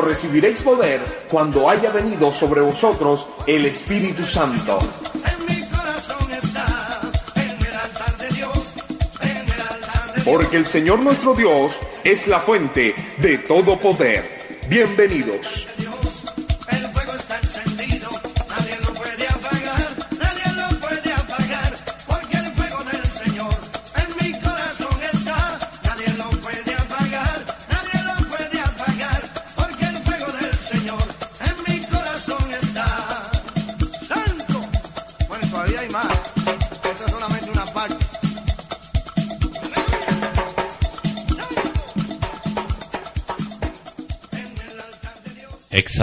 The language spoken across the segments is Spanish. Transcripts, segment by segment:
Recibiréis poder cuando haya venido sobre vosotros el Espíritu Santo. Porque el Señor nuestro Dios es la fuente de todo poder. Bienvenidos.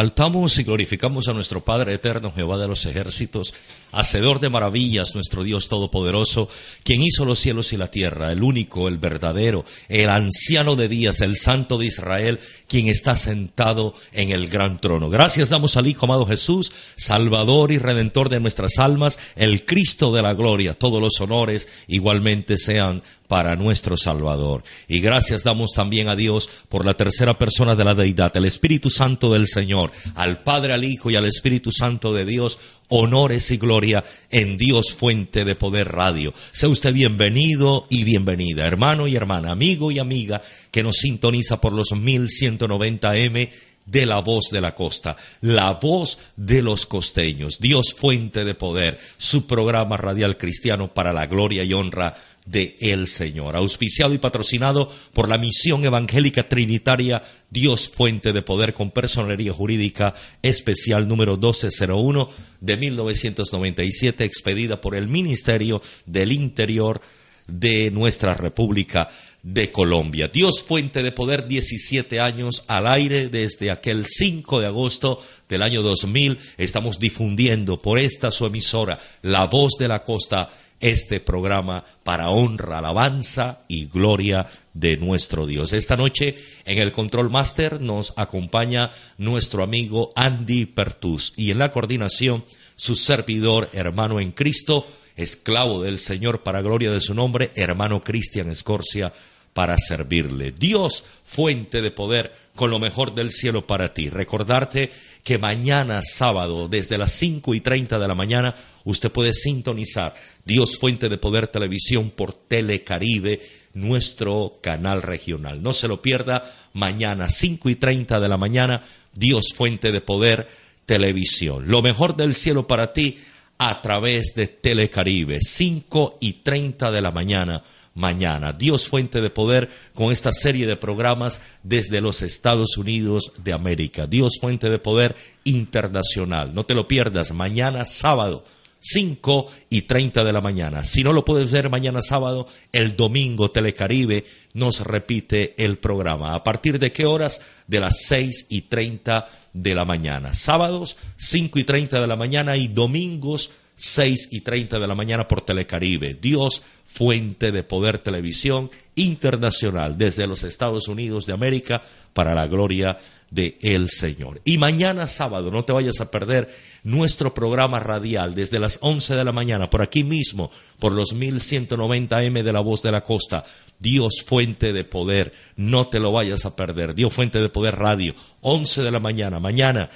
Exaltamos y glorificamos a nuestro Padre eterno, Jehová de los ejércitos, hacedor de maravillas, nuestro Dios todopoderoso, quien hizo los cielos y la tierra, el único, el verdadero, el anciano de días, el santo de Israel, quien está sentado en el gran trono. Gracias damos al Hijo amado Jesús, Salvador y Redentor de nuestras almas, el Cristo de la gloria. Todos los honores igualmente sean para nuestro Salvador. Y gracias damos también a Dios por la tercera persona de la deidad, el Espíritu Santo del Señor, al Padre, al Hijo y al Espíritu Santo de Dios, honores y gloria en Dios Fuente de Poder Radio. Sea usted bienvenido y bienvenida, hermano y hermana, amigo y amiga que nos sintoniza por los 1190M de la voz de la costa, la voz de los costeños, Dios fuente de poder, su programa radial cristiano para la gloria y honra de el Señor, auspiciado y patrocinado por la misión evangélica trinitaria Dios Fuente de Poder con personería jurídica especial número 1201 de 1997, expedida por el Ministerio del Interior de nuestra República de Colombia. Dios Fuente de Poder, 17 años al aire desde aquel 5 de agosto del año 2000. Estamos difundiendo por esta su emisora, La Voz de la Costa, este programa para honra, alabanza y gloria de nuestro Dios. Esta noche en el Control Master nos acompaña nuestro amigo Andy Pertus y en la coordinación su servidor, hermano en Cristo, esclavo del Señor para gloria de su nombre, hermano Cristian Escorcia para servirle. Dios, fuente de poder, con lo mejor del cielo para ti. Recordarte que mañana sábado, desde las cinco y treinta de la mañana, usted puede sintonizar Dios Fuente de Poder Televisión por Telecaribe, nuestro canal regional. No se lo pierda, mañana cinco y treinta de la mañana, Dios Fuente de Poder Televisión. Lo mejor del cielo para ti a través de Telecaribe, cinco y treinta de la mañana mañana. Dios fuente de poder con esta serie de programas desde los Estados Unidos de América. Dios fuente de poder internacional. No te lo pierdas, mañana sábado. 5 y 30 de la mañana. Si no lo puedes ver mañana sábado, el domingo Telecaribe nos repite el programa. ¿A partir de qué horas? De las 6 y 30 de la mañana. Sábados, 5 y 30 de la mañana y domingos, 6 y 30 de la mañana por Telecaribe. Dios, fuente de poder televisión internacional desde los Estados Unidos de América para la gloria de el Señor. Y mañana sábado, no te vayas a perder nuestro programa radial desde las 11 de la mañana, por aquí mismo, por los 1190M de la voz de la costa. Dios fuente de poder, no te lo vayas a perder. Dios fuente de poder radio, 11 de la mañana. Mañana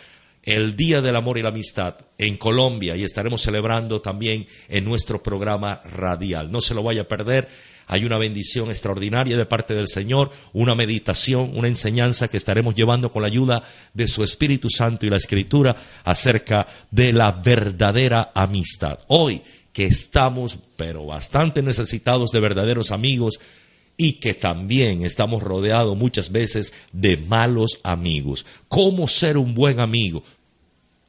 el Día del Amor y la Amistad en Colombia y estaremos celebrando también en nuestro programa radial. No se lo vaya a perder. Hay una bendición extraordinaria de parte del Señor, una meditación, una enseñanza que estaremos llevando con la ayuda de su Espíritu Santo y la Escritura acerca de la verdadera amistad. Hoy que estamos, pero bastante necesitados de verdaderos amigos, y que también estamos rodeados muchas veces de malos amigos. ¿Cómo ser un buen amigo?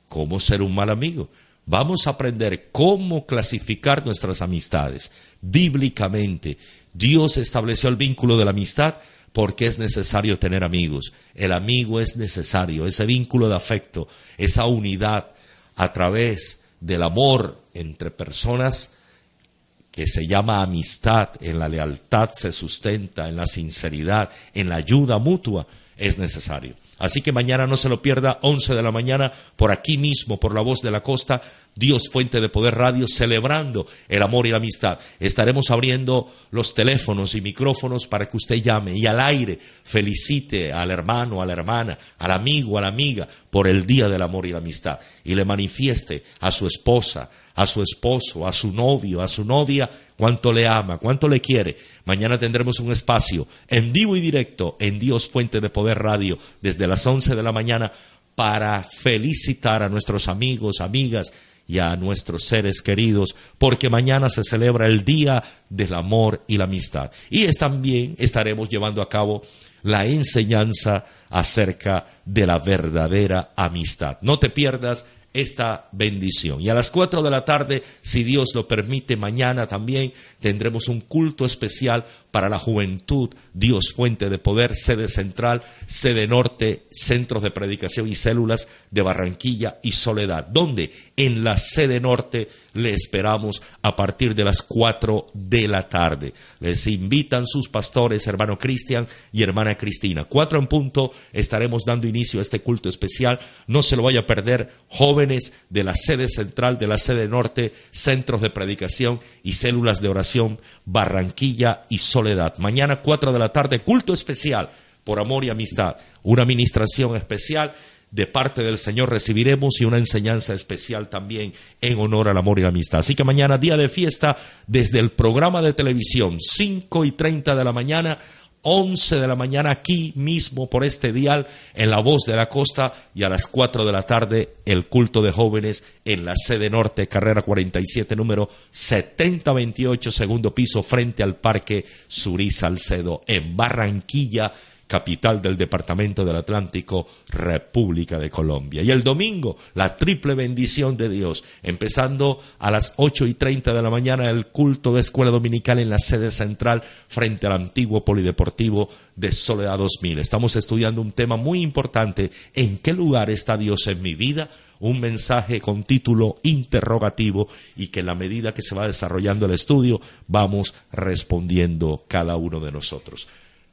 ¿Cómo ser un mal amigo? Vamos a aprender cómo clasificar nuestras amistades. Bíblicamente, Dios estableció el vínculo de la amistad porque es necesario tener amigos. El amigo es necesario, ese vínculo de afecto, esa unidad a través del amor entre personas que se llama amistad, en la lealtad se sustenta, en la sinceridad, en la ayuda mutua, es necesario. Así que mañana no se lo pierda, 11 de la mañana, por aquí mismo, por la voz de la costa, Dios Fuente de Poder Radio, celebrando el amor y la amistad. Estaremos abriendo los teléfonos y micrófonos para que usted llame y al aire felicite al hermano, a la hermana, al amigo, a la amiga por el Día del Amor y la Amistad y le manifieste a su esposa, a su esposo, a su novio, a su novia, cuánto le ama, cuánto le quiere. Mañana tendremos un espacio en vivo y directo en Dios Fuente de Poder Radio desde las 11 de la mañana para felicitar a nuestros amigos, amigas y a nuestros seres queridos, porque mañana se celebra el Día del Amor y la Amistad. Y también estaremos llevando a cabo la enseñanza acerca de la verdadera amistad. No te pierdas esta bendición. Y a las cuatro de la tarde, si Dios lo permite, mañana también tendremos un culto especial para la juventud, Dios fuente de poder, sede central, sede norte, centros de predicación y células de Barranquilla y Soledad, donde en la sede norte le esperamos a partir de las cuatro de la tarde. Les invitan sus pastores, hermano Cristian y hermana Cristina. Cuatro en punto estaremos dando inicio a este culto especial. No se lo vaya a perder, jóvenes de la sede central, de la sede norte, centros de predicación y células de oración, Barranquilla y Soledad Mañana, 4 de la tarde, culto especial por amor y amistad. Una administración especial de parte del Señor recibiremos y una enseñanza especial también en honor al amor y la amistad. Así que mañana, día de fiesta, desde el programa de televisión, 5 y 30 de la mañana 11 de la mañana aquí mismo por este dial en la voz de la costa y a las 4 de la tarde el culto de jóvenes en la sede norte, carrera 47, número 7028, segundo piso, frente al Parque Surí Salcedo, en Barranquilla, capital del Departamento del Atlántico, República de Colombia. Y el domingo, la triple bendición de Dios, empezando a las ocho y treinta de la mañana el culto de escuela dominical en la sede central frente al antiguo polideportivo de Soledad 2000. Estamos estudiando un tema muy importante, ¿en qué lugar está Dios en mi vida? un mensaje con título interrogativo y que en la medida que se va desarrollando el estudio vamos respondiendo cada uno de nosotros.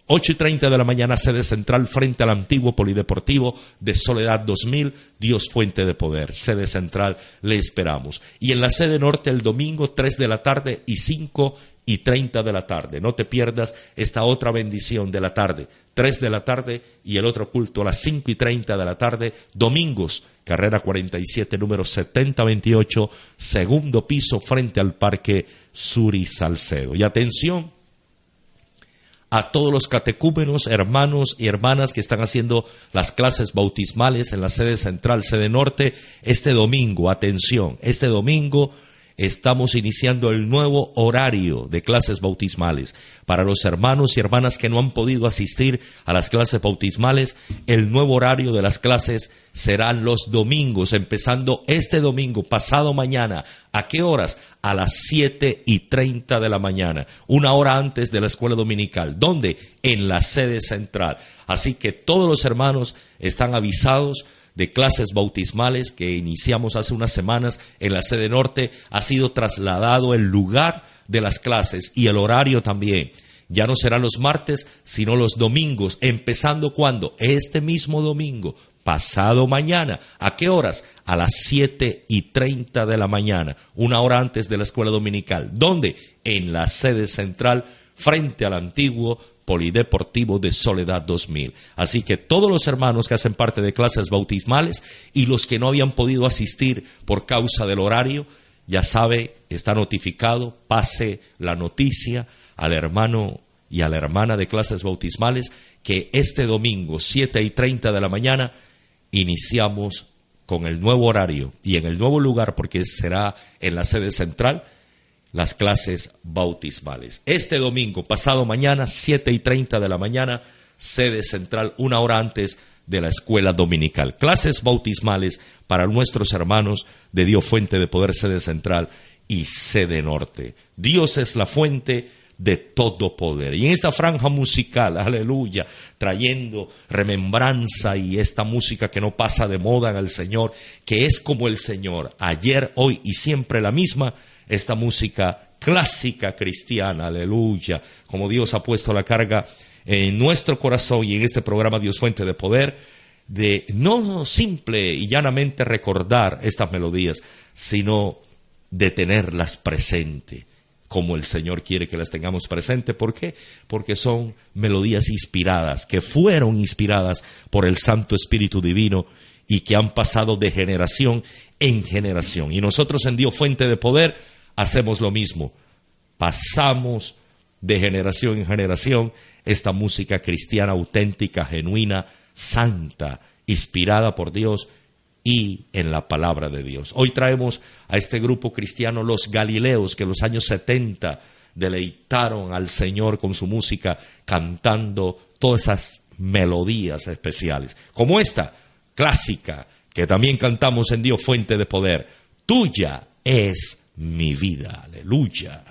8 y 30 de la mañana, sede central frente al antiguo Polideportivo de Soledad 2000, Dios Fuente de Poder. Sede central, le esperamos. Y en la sede norte el domingo, 3 de la tarde y 5 y 30 de la tarde. No te pierdas esta otra bendición de la tarde. 3 de la tarde y el otro culto a las 5 y 30 de la tarde, domingos, carrera 47, número 7028, segundo piso frente al Parque Suri Salcedo. Y atención, a todos los catecúmenos, hermanos y hermanas que están haciendo las clases bautismales en la sede central, sede norte, este domingo, atención, este domingo estamos iniciando el nuevo horario de clases bautismales. Para los hermanos y hermanas que no han podido asistir a las clases bautismales, el nuevo horario de las clases serán los domingos, empezando este domingo, pasado mañana. ¿A qué horas? A las siete y treinta de la mañana, una hora antes de la escuela dominical. ¿Dónde? En la sede central. Así que todos los hermanos están avisados de clases bautismales que iniciamos hace unas semanas en la sede norte, ha sido trasladado el lugar de las clases y el horario también. Ya no serán los martes, sino los domingos, empezando cuando? Este mismo domingo, pasado mañana. ¿A qué horas? A las siete y treinta de la mañana, una hora antes de la escuela dominical. ¿Dónde? En la sede central, frente al antiguo Polideportivo de Soledad 2000. Así que todos los hermanos que hacen parte de clases bautismales y los que no habían podido asistir por causa del horario, ya sabe, está notificado, pase la noticia al hermano y a la hermana de clases bautismales que este domingo, 7 y 30 de la mañana, iniciamos con el nuevo horario y en el nuevo lugar, porque será en la sede central, las clases bautismales. Este domingo, pasado mañana, 7 y 30 de la mañana, sede central, una hora antes de la escuela dominical. Clases bautismales para nuestros hermanos de Dios Fuente de Poder, sede central y sede norte. Dios es la fuente de todo poder. Y en esta franja musical, aleluya, trayendo remembranza y esta música que no pasa de moda en el Señor, que es como el Señor, ayer, hoy y siempre la misma, esta música clásica cristiana, aleluya, como Dios ha puesto la carga en nuestro corazón y en este programa Dios Fuente de Poder, de no simple y llanamente recordar estas melodías, sino de tenerlas presente, como el Señor quiere que las tengamos presente. ¿Por qué? Porque son melodías inspiradas, que fueron inspiradas por el Santo Espíritu Divino y que han pasado de generación en generación. Y nosotros en Dios Fuente de Poder hacemos lo mismo. Pasamos de generación en generación esta música cristiana auténtica, genuina, santa, inspirada por Dios y en la palabra de Dios. Hoy traemos a este grupo cristiano Los Galileos que en los años 70 deleitaron al Señor con su música cantando todas esas melodías especiales, como esta clásica que también cantamos en Dios Fuente de Poder. Tuya es mi vida. Aleluya.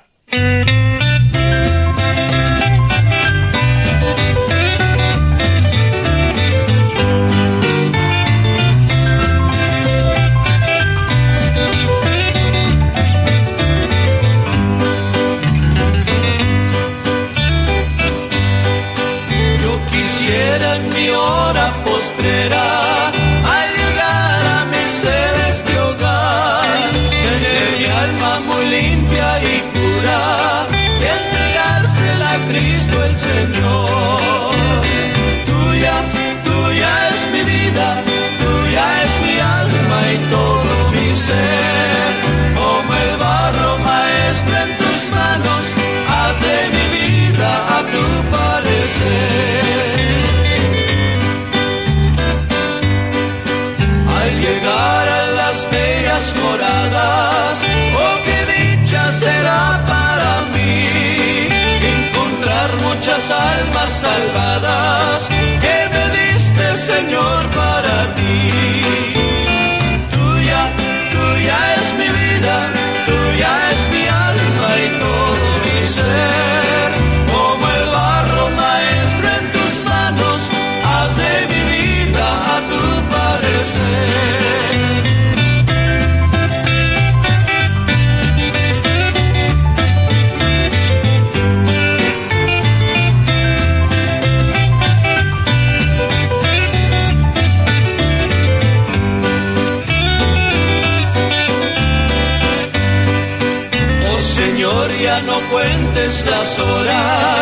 Salvadas las horas,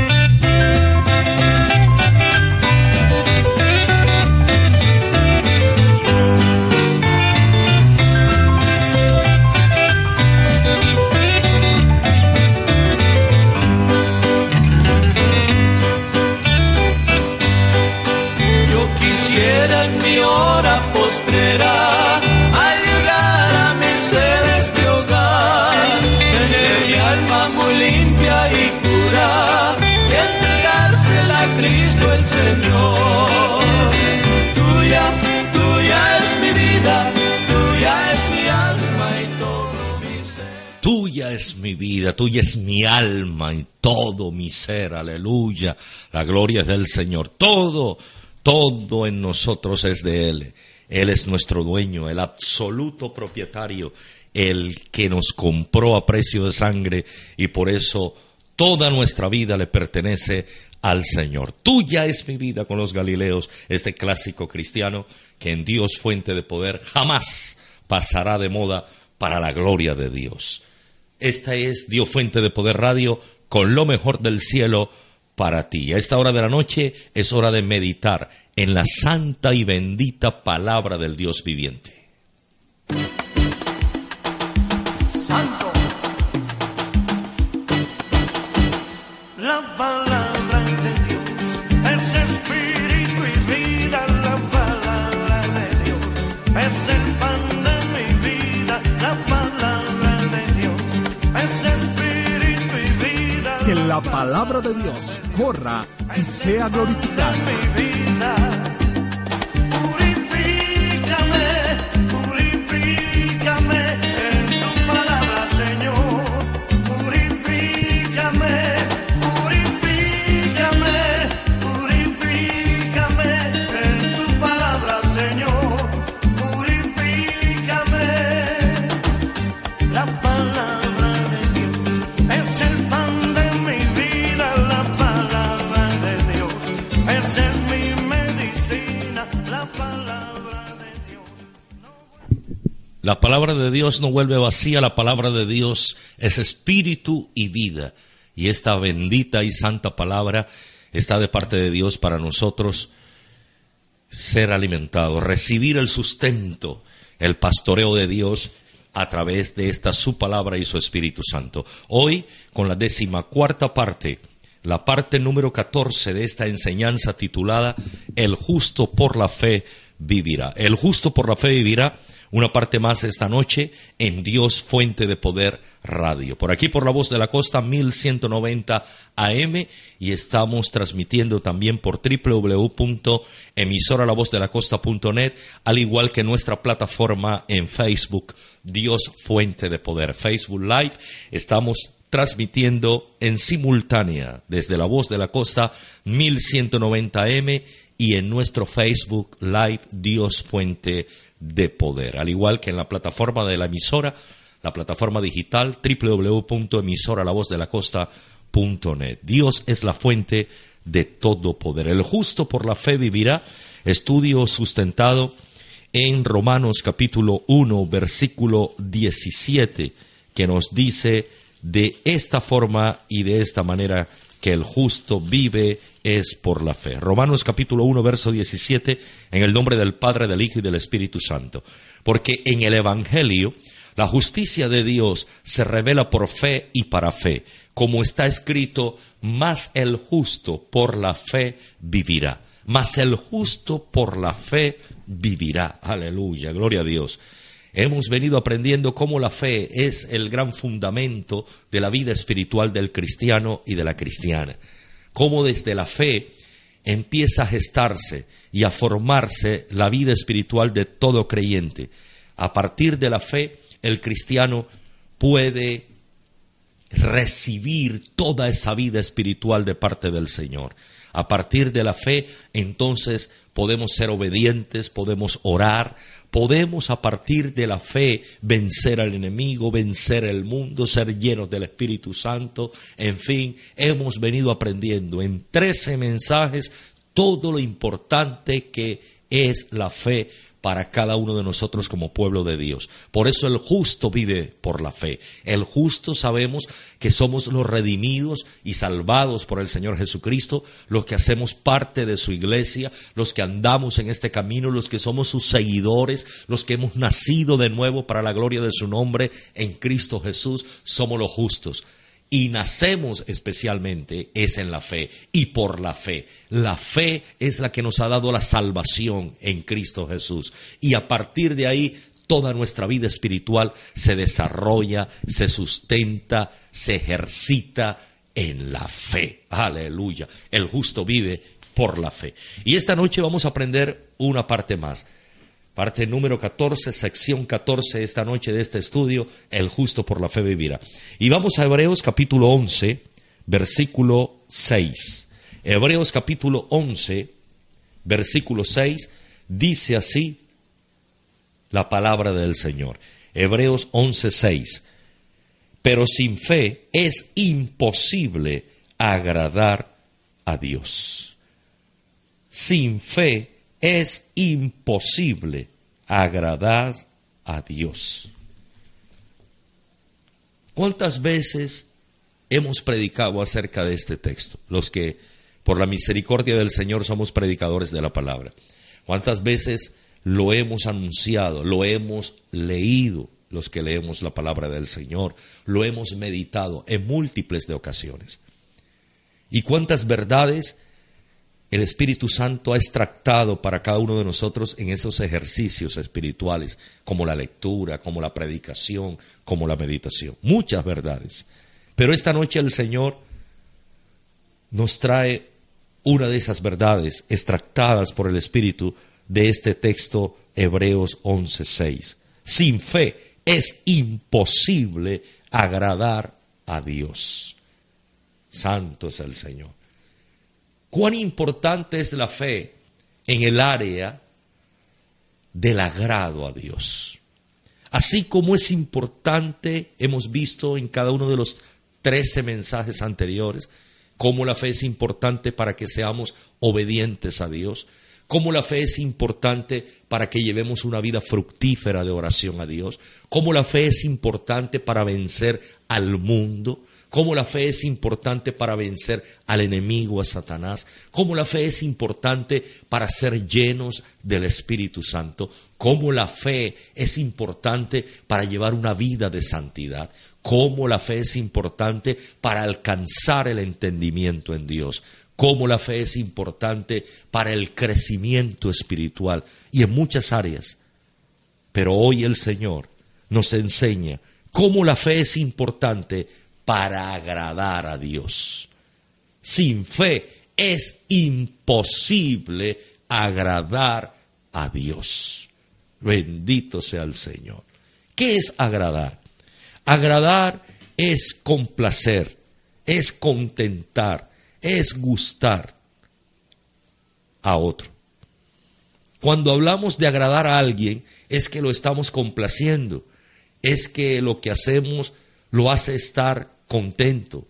tuya es mi alma y todo mi ser, aleluya, la gloria es del Señor, todo, todo en nosotros es de Él. Él es nuestro dueño, el absoluto propietario, el que nos compró a precio de sangre y por eso toda nuestra vida le pertenece al Señor. Tuya es mi vida con los Galileos, este clásico cristiano que en Dios fuente de poder jamás pasará de moda para la gloria de Dios. Esta es Dios Fuente de Poder Radio con lo mejor del cielo para ti. A esta hora de la noche es hora de meditar en la santa y bendita palabra del Dios viviente. Palabra de Dios corra y sea glorificada. La palabra de Dios no vuelve vacía, la palabra de Dios es espíritu y vida. Y esta bendita y santa palabra está de parte de Dios para nosotros ser alimentados, recibir el sustento, el pastoreo de Dios a través de esta su palabra y su Espíritu Santo. Hoy, con la décima cuarta parte, la parte número catorce de esta enseñanza titulada El justo por la fe vivirá. El justo por la fe vivirá una parte más esta noche en Dios Fuente de Poder Radio. Por aquí por la voz de la costa 1190 AM y estamos transmitiendo también por www.emisoralavozDelaCosta.net al igual que nuestra plataforma en Facebook Dios Fuente de Poder. Facebook Live estamos transmitiendo en simultánea desde la voz de la costa 1190 AM y en nuestro Facebook Live Dios Fuente de poder, al igual que en la plataforma de la emisora, la plataforma digital www.emisoralavozDelaCosta.net. Dios es la fuente de todo poder. El justo por la fe vivirá. Estudio sustentado en Romanos capítulo 1, versículo 17, que nos dice de esta forma y de esta manera que el justo vive es por la fe. Romanos capítulo 1, verso 17, en el nombre del Padre, del Hijo y del Espíritu Santo. Porque en el Evangelio la justicia de Dios se revela por fe y para fe, como está escrito, más el justo por la fe vivirá. Más el justo por la fe vivirá. Aleluya, gloria a Dios. Hemos venido aprendiendo cómo la fe es el gran fundamento de la vida espiritual del cristiano y de la cristiana cómo desde la fe empieza a gestarse y a formarse la vida espiritual de todo creyente. A partir de la fe, el cristiano puede recibir toda esa vida espiritual de parte del Señor. A partir de la fe, entonces podemos ser obedientes, podemos orar, podemos a partir de la fe vencer al enemigo, vencer el mundo, ser llenos del Espíritu Santo. En fin, hemos venido aprendiendo en trece mensajes todo lo importante que es la fe para cada uno de nosotros como pueblo de Dios. Por eso el justo vive por la fe. El justo sabemos que somos los redimidos y salvados por el Señor Jesucristo, los que hacemos parte de su iglesia, los que andamos en este camino, los que somos sus seguidores, los que hemos nacido de nuevo para la gloria de su nombre en Cristo Jesús, somos los justos y nacemos especialmente es en la fe y por la fe. La fe es la que nos ha dado la salvación en Cristo Jesús y a partir de ahí toda nuestra vida espiritual se desarrolla, se sustenta, se ejercita en la fe. Aleluya. El justo vive por la fe. Y esta noche vamos a aprender una parte más parte número 14, sección 14 esta noche de este estudio, el justo por la fe vivirá. Y vamos a Hebreos capítulo 11, versículo 6. Hebreos capítulo 11, versículo 6, dice así la palabra del Señor. Hebreos 11, 6. Pero sin fe es imposible agradar a Dios. Sin fe es imposible agradar a Dios. ¿Cuántas veces hemos predicado acerca de este texto? Los que por la misericordia del Señor somos predicadores de la palabra. ¿Cuántas veces lo hemos anunciado, lo hemos leído, los que leemos la palabra del Señor, lo hemos meditado en múltiples de ocasiones? ¿Y cuántas verdades el Espíritu Santo ha extractado para cada uno de nosotros en esos ejercicios espirituales, como la lectura, como la predicación, como la meditación. Muchas verdades. Pero esta noche el Señor nos trae una de esas verdades extractadas por el Espíritu de este texto Hebreos 11:6. Sin fe es imposible agradar a Dios. Santo es el Señor. Cuán importante es la fe en el área del agrado a Dios. Así como es importante, hemos visto en cada uno de los trece mensajes anteriores, cómo la fe es importante para que seamos obedientes a Dios, cómo la fe es importante para que llevemos una vida fructífera de oración a Dios, cómo la fe es importante para vencer al mundo, cómo la fe es importante para vencer al enemigo, a Satanás, cómo la fe es importante para ser llenos del Espíritu Santo, cómo la fe es importante para llevar una vida de santidad, cómo la fe es importante para alcanzar el entendimiento en Dios, cómo la fe es importante para el crecimiento espiritual y en muchas áreas. Pero hoy el Señor nos enseña cómo la fe es importante para agradar a Dios. Sin fe es imposible agradar a Dios. Bendito sea el Señor. ¿Qué es agradar? Agradar es complacer, es contentar, es gustar a otro. Cuando hablamos de agradar a alguien, es que lo estamos complaciendo, es que lo que hacemos lo hace estar contento,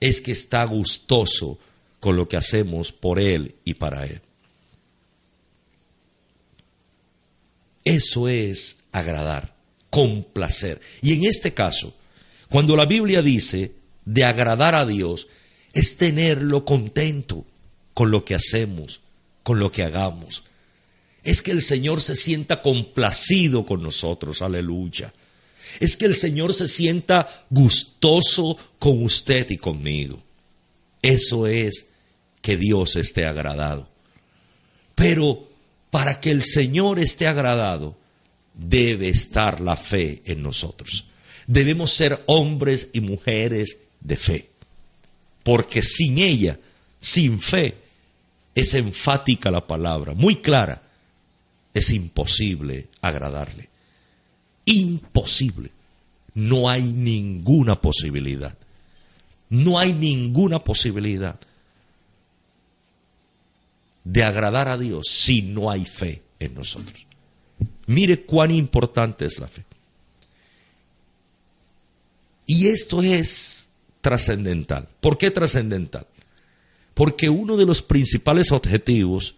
es que está gustoso con lo que hacemos por Él y para Él. Eso es agradar, complacer. Y en este caso, cuando la Biblia dice de agradar a Dios, es tenerlo contento con lo que hacemos, con lo que hagamos. Es que el Señor se sienta complacido con nosotros, aleluya es que el Señor se sienta gustoso con usted y conmigo. Eso es que Dios esté agradado. Pero para que el Señor esté agradado, debe estar la fe en nosotros. Debemos ser hombres y mujeres de fe. Porque sin ella, sin fe, es enfática la palabra, muy clara, es imposible agradarle imposible. No hay ninguna posibilidad. No hay ninguna posibilidad de agradar a Dios si no hay fe en nosotros. Mire cuán importante es la fe. Y esto es trascendental. ¿Por qué trascendental? Porque uno de los principales objetivos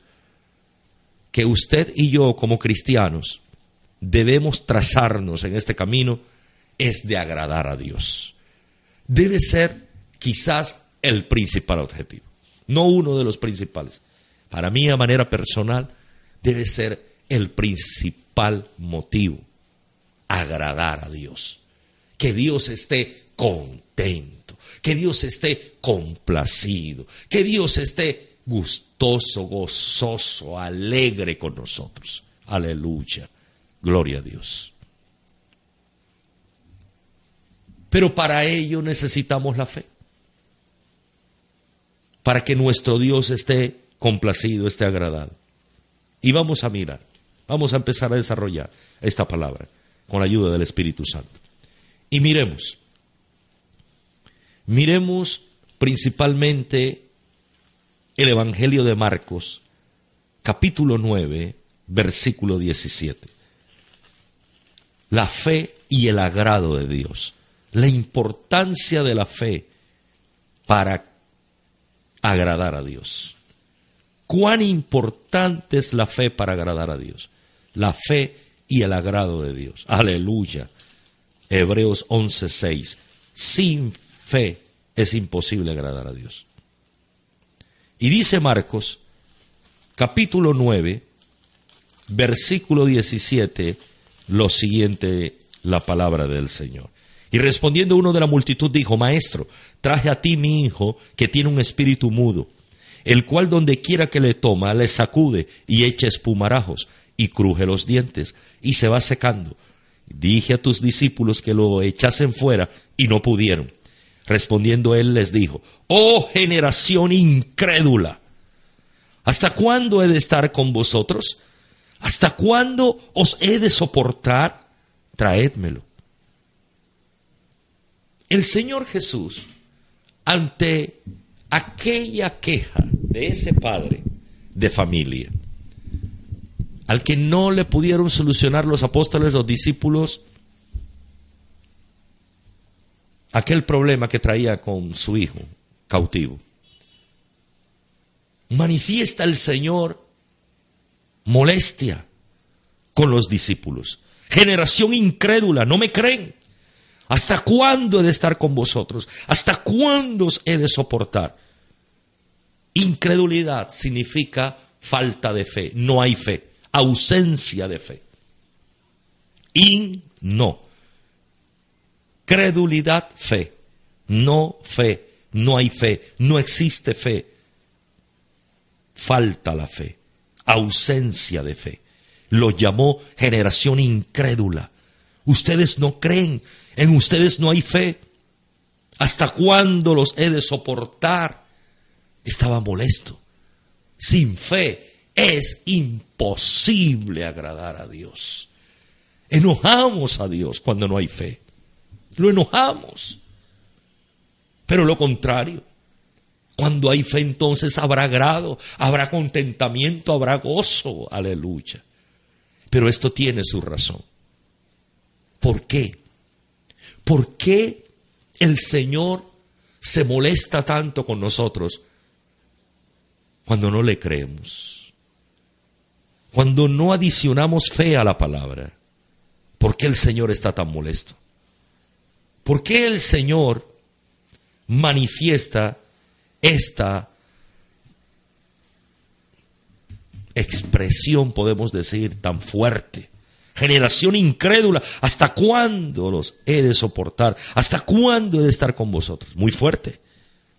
que usted y yo como cristianos debemos trazarnos en este camino es de agradar a Dios. Debe ser quizás el principal objetivo, no uno de los principales. Para mí, a manera personal, debe ser el principal motivo, agradar a Dios. Que Dios esté contento, que Dios esté complacido, que Dios esté gustoso, gozoso, alegre con nosotros. Aleluya. Gloria a Dios. Pero para ello necesitamos la fe. Para que nuestro Dios esté complacido, esté agradado. Y vamos a mirar, vamos a empezar a desarrollar esta palabra con la ayuda del Espíritu Santo. Y miremos, miremos principalmente el Evangelio de Marcos, capítulo 9, versículo 17 la fe y el agrado de Dios. La importancia de la fe para agradar a Dios. Cuán importante es la fe para agradar a Dios. La fe y el agrado de Dios. Aleluya. Hebreos 11:6. Sin fe es imposible agradar a Dios. Y dice Marcos, capítulo 9, versículo 17 lo siguiente la palabra del Señor. Y respondiendo uno de la multitud dijo, Maestro, traje a ti mi hijo que tiene un espíritu mudo, el cual donde quiera que le toma le sacude y echa espumarajos y cruje los dientes y se va secando. Dije a tus discípulos que lo echasen fuera y no pudieron. Respondiendo él les dijo, oh generación incrédula, ¿hasta cuándo he de estar con vosotros? ¿Hasta cuándo os he de soportar? Traédmelo. El Señor Jesús, ante aquella queja de ese padre de familia, al que no le pudieron solucionar los apóstoles, los discípulos, aquel problema que traía con su hijo cautivo. Manifiesta el Señor molestia con los discípulos. Generación incrédula, no me creen. ¿Hasta cuándo he de estar con vosotros? ¿Hasta cuándo os he de soportar? Incredulidad significa falta de fe, no hay fe, ausencia de fe. In, no. Credulidad, fe. No fe, no hay fe, no existe fe. Falta la fe, ausencia de fe. Lo llamó generación incrédula. Ustedes no creen, en ustedes no hay fe. ¿Hasta cuándo los he de soportar? Estaba molesto. Sin fe es imposible agradar a Dios. Enojamos a Dios cuando no hay fe lo enojamos. Pero lo contrario, cuando hay fe entonces habrá grado, habrá contentamiento, habrá gozo, aleluya. Pero esto tiene su razón. ¿Por qué? ¿Por qué el Señor se molesta tanto con nosotros cuando no le creemos? Cuando no adicionamos fe a la palabra. ¿Por qué el Señor está tan molesto? ¿Por qué el Señor manifiesta esta expresión, podemos decir, tan fuerte? Generación incrédula, ¿hasta cuándo los he de soportar? ¿Hasta cuándo he de estar con vosotros? Muy fuerte.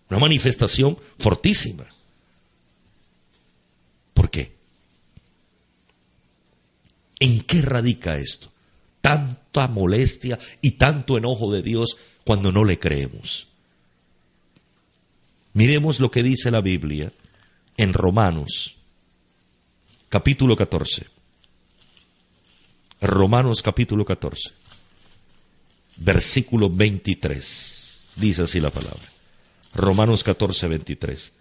Una manifestación fortísima. ¿Por qué? ¿En qué radica esto? tanta molestia y tanto enojo de Dios cuando no le creemos. Miremos lo que dice la Biblia en Romanos, capítulo 14. Romanos capítulo 14, versículo 23. Dice así la palabra. Romanos 14, 23.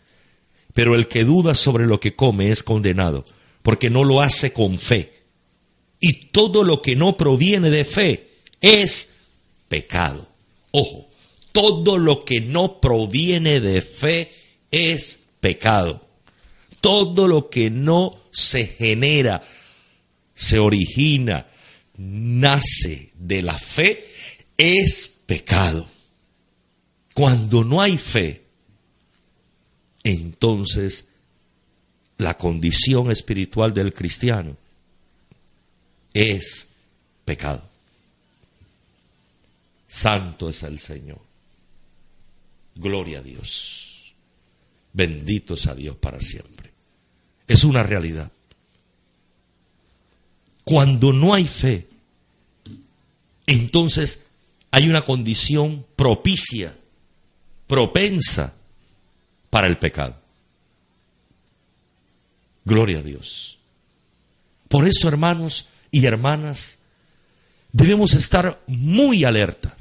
Pero el que duda sobre lo que come es condenado, porque no lo hace con fe. Y todo lo que no proviene de fe es pecado. Ojo, todo lo que no proviene de fe es pecado. Todo lo que no se genera, se origina, nace de la fe, es pecado. Cuando no hay fe, entonces la condición espiritual del cristiano es pecado. Santo es el Señor. Gloria a Dios. Bendito sea Dios para siempre. Es una realidad. Cuando no hay fe, entonces hay una condición propicia, propensa para el pecado. Gloria a Dios. Por eso, hermanos, y hermanas, debemos estar muy alertas,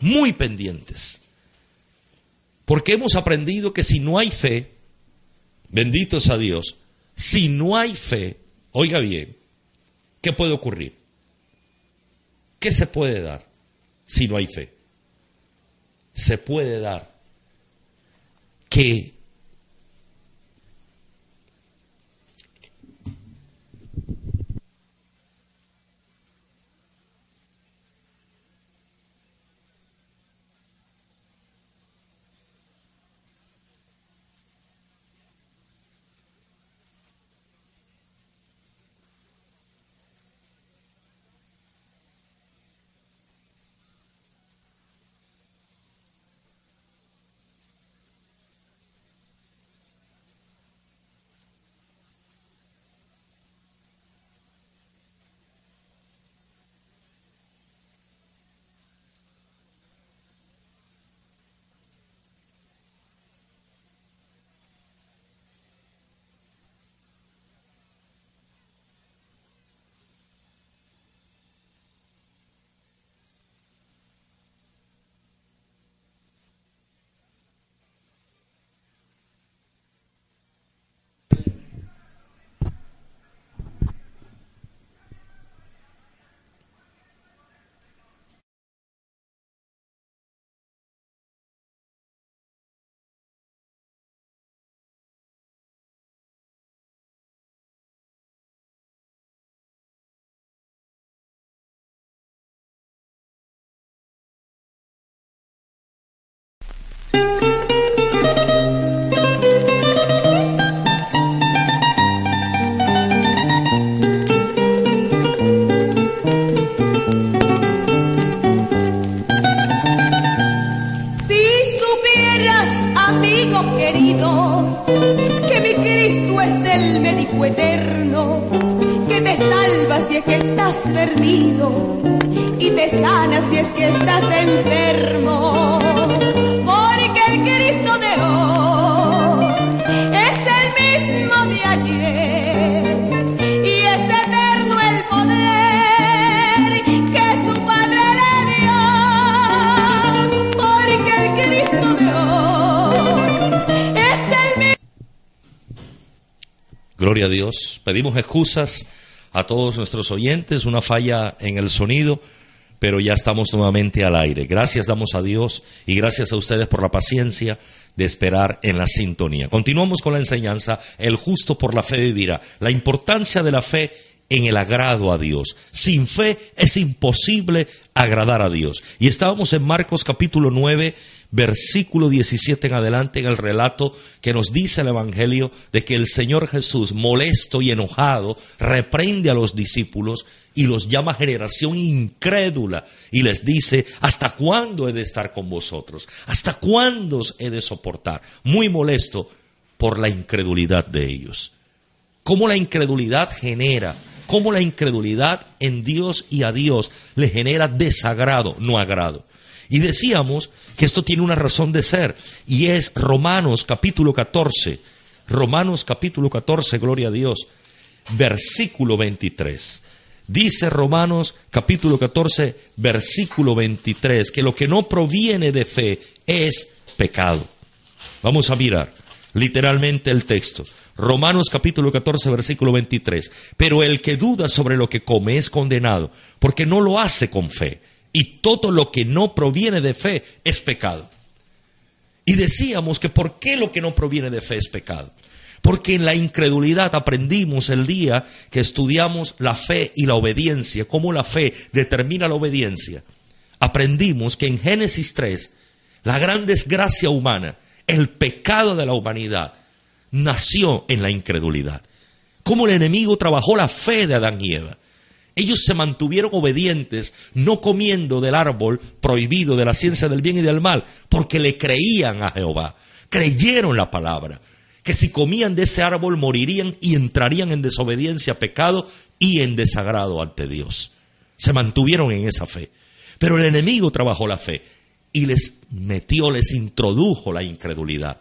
muy pendientes, porque hemos aprendido que si no hay fe, bendito sea Dios, si no hay fe, oiga bien, ¿qué puede ocurrir? ¿Qué se puede dar si no hay fe? Se puede dar que Pedimos excusas a todos nuestros oyentes, una falla en el sonido, pero ya estamos nuevamente al aire. Gracias damos a Dios y gracias a ustedes por la paciencia de esperar en la sintonía. Continuamos con la enseñanza, el justo por la fe vivirá. La importancia de la fe en el agrado a Dios. Sin fe es imposible agradar a Dios. Y estábamos en Marcos capítulo 9, versículo 17 en adelante, en el relato que nos dice el Evangelio de que el Señor Jesús, molesto y enojado, reprende a los discípulos y los llama generación incrédula y les dice, ¿hasta cuándo he de estar con vosotros? ¿Hasta cuándo os he de soportar? Muy molesto por la incredulidad de ellos. Cómo la incredulidad genera, cómo la incredulidad en Dios y a Dios le genera desagrado, no agrado. Y decíamos que esto tiene una razón de ser y es Romanos capítulo 14, Romanos capítulo 14, gloria a Dios, versículo 23. Dice Romanos capítulo 14, versículo 23, que lo que no proviene de fe es pecado. Vamos a mirar literalmente el texto. Romanos capítulo 14, versículo 23. Pero el que duda sobre lo que come es condenado, porque no lo hace con fe. Y todo lo que no proviene de fe es pecado. Y decíamos que ¿por qué lo que no proviene de fe es pecado? Porque en la incredulidad aprendimos el día que estudiamos la fe y la obediencia, cómo la fe determina la obediencia. Aprendimos que en Génesis 3, la gran desgracia humana, el pecado de la humanidad, nació en la incredulidad. Cómo el enemigo trabajó la fe de Adán y Eva. Ellos se mantuvieron obedientes, no comiendo del árbol prohibido de la ciencia del bien y del mal, porque le creían a Jehová, creyeron la palabra, que si comían de ese árbol morirían y entrarían en desobediencia, pecado y en desagrado ante Dios. Se mantuvieron en esa fe. Pero el enemigo trabajó la fe y les metió, les introdujo la incredulidad,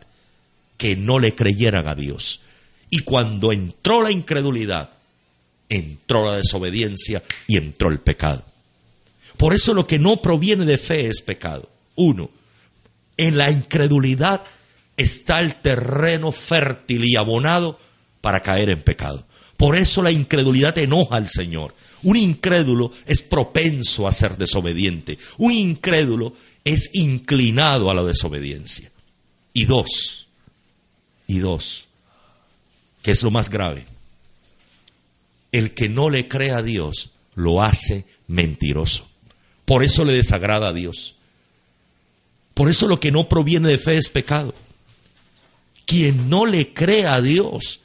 que no le creyeran a Dios. Y cuando entró la incredulidad, entró la desobediencia y entró el pecado. Por eso lo que no proviene de fe es pecado. Uno, en la incredulidad está el terreno fértil y abonado para caer en pecado. Por eso la incredulidad enoja al Señor. Un incrédulo es propenso a ser desobediente. Un incrédulo es inclinado a la desobediencia. Y dos, y dos, que es lo más grave, el que no le cree a Dios lo hace mentiroso. Por eso le desagrada a Dios. Por eso lo que no proviene de fe es pecado. Quien no le cree a Dios,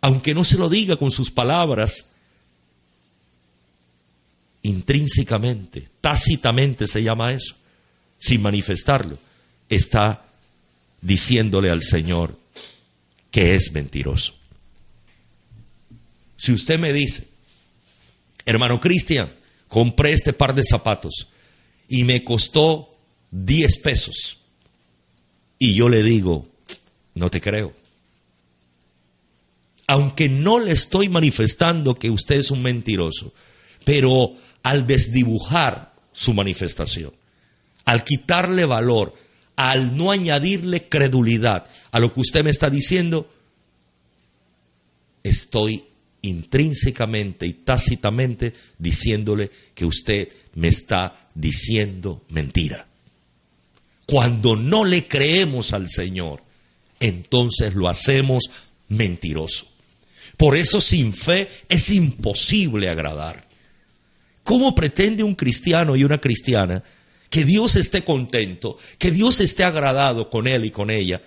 aunque no se lo diga con sus palabras, intrínsecamente, tácitamente se llama eso, sin manifestarlo, está diciéndole al Señor que es mentiroso. Si usted me dice, hermano Cristian, compré este par de zapatos y me costó 10 pesos, y yo le digo, no te creo. Aunque no le estoy manifestando que usted es un mentiroso, pero al desdibujar su manifestación, al quitarle valor, al no añadirle credulidad a lo que usted me está diciendo, estoy intrínsecamente y tácitamente diciéndole que usted me está diciendo mentira. Cuando no le creemos al Señor, entonces lo hacemos mentiroso. Por eso sin fe es imposible agradar. ¿Cómo pretende un cristiano y una cristiana que Dios esté contento, que Dios esté agradado con él y con ella,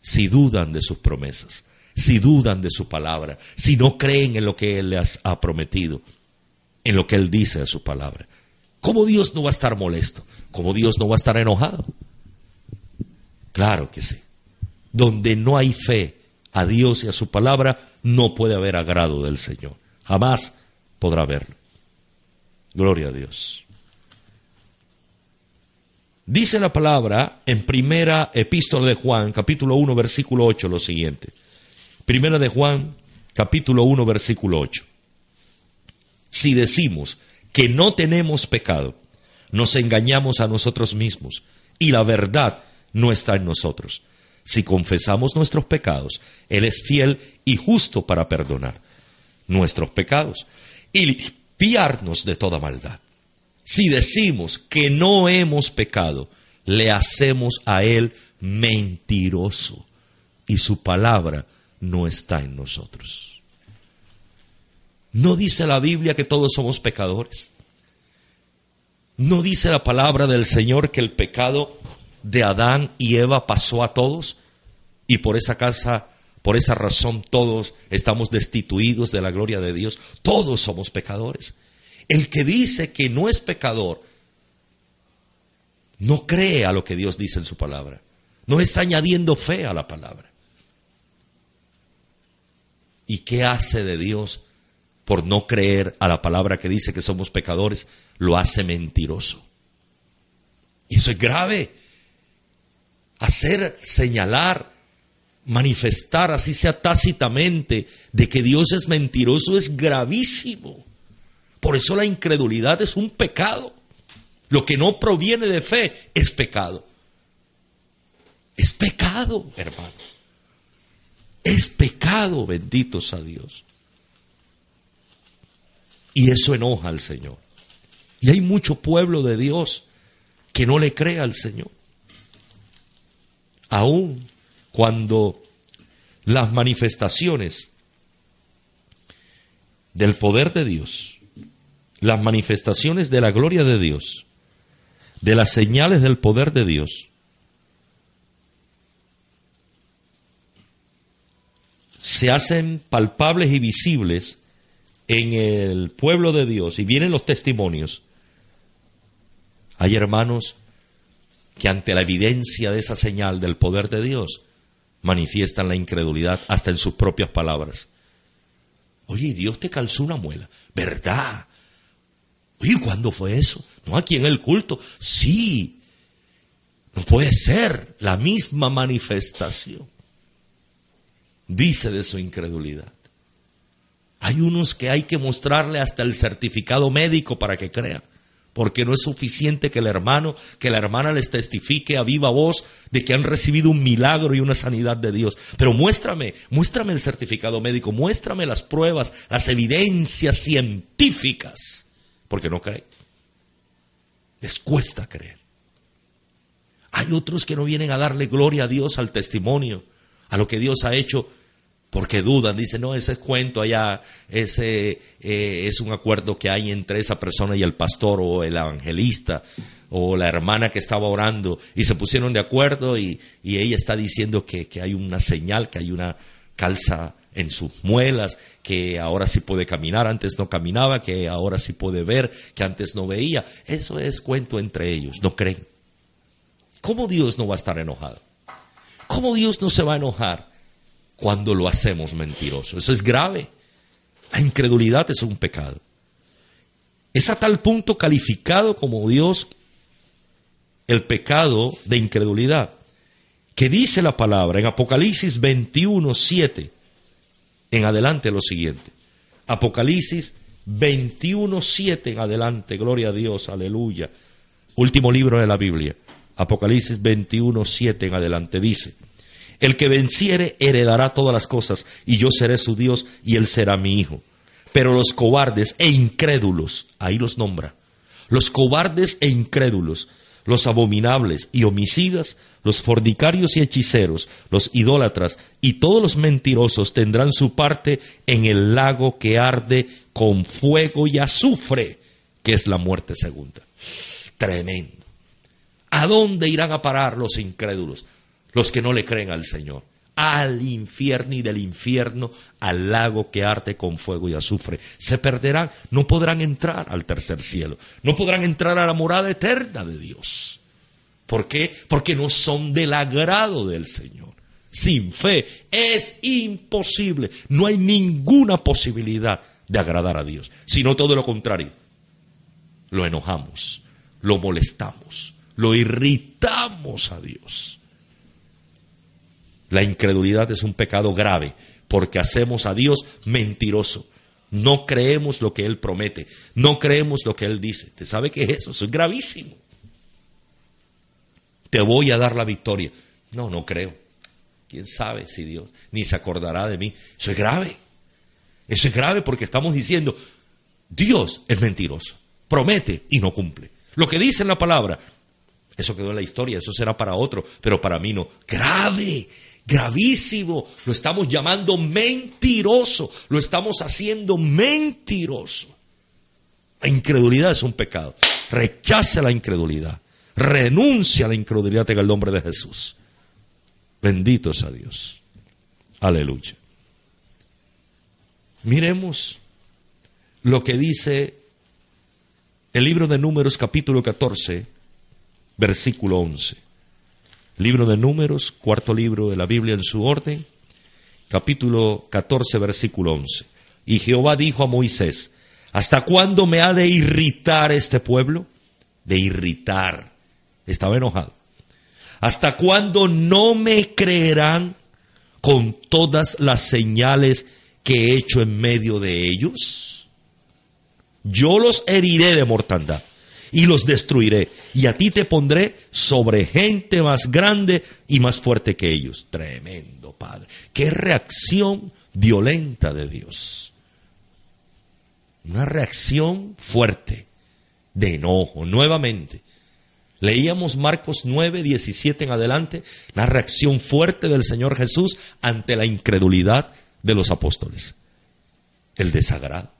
si dudan de sus promesas, si dudan de su palabra, si no creen en lo que Él les ha prometido, en lo que Él dice de su palabra? ¿Cómo Dios no va a estar molesto? ¿Cómo Dios no va a estar enojado? Claro que sí. Donde no hay fe a Dios y a su palabra, no puede haber agrado del Señor. Jamás podrá verlo. Gloria a Dios. Dice la palabra en primera epístola de Juan, capítulo 1, versículo 8, lo siguiente. Primera de Juan, capítulo 1, versículo 8. Si decimos que no tenemos pecado, nos engañamos a nosotros mismos y la verdad no está en nosotros. Si confesamos nuestros pecados, Él es fiel y justo para perdonar nuestros pecados y limpiarnos de toda maldad. Si decimos que no hemos pecado, le hacemos a Él mentiroso y su palabra no está en nosotros. ¿No dice la Biblia que todos somos pecadores? ¿No dice la palabra del Señor que el pecado de Adán y Eva pasó a todos y por esa casa, por esa razón todos estamos destituidos de la gloria de Dios. Todos somos pecadores. El que dice que no es pecador no cree a lo que Dios dice en su palabra. No está añadiendo fe a la palabra. ¿Y qué hace de Dios por no creer a la palabra que dice que somos pecadores? Lo hace mentiroso. Y eso es grave hacer, señalar, manifestar, así sea tácitamente, de que Dios es mentiroso es gravísimo. Por eso la incredulidad es un pecado. Lo que no proviene de fe es pecado. Es pecado, hermano. Es pecado, benditos a Dios. Y eso enoja al Señor. Y hay mucho pueblo de Dios que no le cree al Señor aún cuando las manifestaciones del poder de Dios, las manifestaciones de la gloria de Dios, de las señales del poder de Dios, se hacen palpables y visibles en el pueblo de Dios y vienen los testimonios, hay hermanos que ante la evidencia de esa señal del poder de Dios manifiestan la incredulidad hasta en sus propias palabras. Oye, Dios te calzó una muela, ¿verdad? Oye, ¿cuándo fue eso? No aquí en el culto. Sí, no puede ser la misma manifestación. Dice de su incredulidad. Hay unos que hay que mostrarle hasta el certificado médico para que crean porque no es suficiente que el hermano, que la hermana les testifique a viva voz de que han recibido un milagro y una sanidad de Dios. Pero muéstrame, muéstrame el certificado médico, muéstrame las pruebas, las evidencias científicas, porque no creen. Les cuesta creer. Hay otros que no vienen a darle gloria a Dios al testimonio, a lo que Dios ha hecho, porque dudan, dicen, no, ese es cuento allá, ese eh, es un acuerdo que hay entre esa persona y el pastor o el evangelista o la hermana que estaba orando y se pusieron de acuerdo y, ella está diciendo que, que, hay una señal, que hay una calza en sus muelas, que ahora sí puede caminar, antes no caminaba, que ahora sí puede ver, que antes no veía. Eso es cuento entre ellos, no creen. ¿Cómo Dios no va a estar enojado? ¿Cómo Dios no se va a enojar cuando lo hacemos mentiroso. Eso es grave. La incredulidad es un pecado. Es a tal punto calificado como Dios el pecado de incredulidad, que dice la palabra en Apocalipsis 21, 7, en adelante lo siguiente. Apocalipsis 21, 7 en adelante, gloria a Dios, aleluya. Último libro de la Biblia. Apocalipsis 21, 7 en adelante dice, el que venciere heredará todas las cosas, y yo seré su Dios, y él será mi hijo. Pero los cobardes e incrédulos, ahí los nombra, los cobardes e incrédulos, los abominables y homicidas, los fornicarios y hechiceros, los idólatras y todos los mentirosos tendrán su parte en el lago que arde con fuego y azufre, que es la muerte segunda. Tremendo. ¿A dónde irán a parar los incrédulos? los que no le creen al Señor, al infierno y del infierno al lago que arde con fuego y azufre. Se perderán, no podrán entrar al tercer cielo, no podrán entrar a la morada eterna de Dios. ¿Por qué? Porque no son del agrado del Señor. Sin fe es imposible. No hay ninguna posibilidad de agradar a Dios, sino todo lo contrario. Lo enojamos, lo molestamos, lo irritamos a Dios. La incredulidad es un pecado grave porque hacemos a Dios mentiroso. No creemos lo que Él promete, no creemos lo que Él dice. ¿Te sabe qué es eso? Eso es gravísimo. Te voy a dar la victoria. No, no creo. ¿Quién sabe si Dios ni se acordará de mí? Eso es grave. Eso es grave porque estamos diciendo, Dios es mentiroso, promete y no cumple. Lo que dice en la palabra, eso quedó en la historia, eso será para otro, pero para mí no. Grave, gravísimo. Lo estamos llamando mentiroso, lo estamos haciendo mentiroso. La incredulidad es un pecado. Rechaza la incredulidad. Renuncia a la incredulidad en el nombre de Jesús. Bendito sea Dios. Aleluya. Miremos lo que dice el libro de Números capítulo 14, versículo 11. Libro de Números, cuarto libro de la Biblia en su orden, capítulo 14, versículo 11. Y Jehová dijo a Moisés, ¿hasta cuándo me ha de irritar este pueblo? De irritar. Estaba enojado. ¿Hasta cuándo no me creerán con todas las señales que he hecho en medio de ellos? Yo los heriré de mortandad y los destruiré, y a ti te pondré sobre gente más grande y más fuerte que ellos. Tremendo, Padre. Qué reacción violenta de Dios. Una reacción fuerte, de enojo, nuevamente. Leíamos Marcos 9, 17 en adelante, la reacción fuerte del Señor Jesús ante la incredulidad de los apóstoles. El desagrado.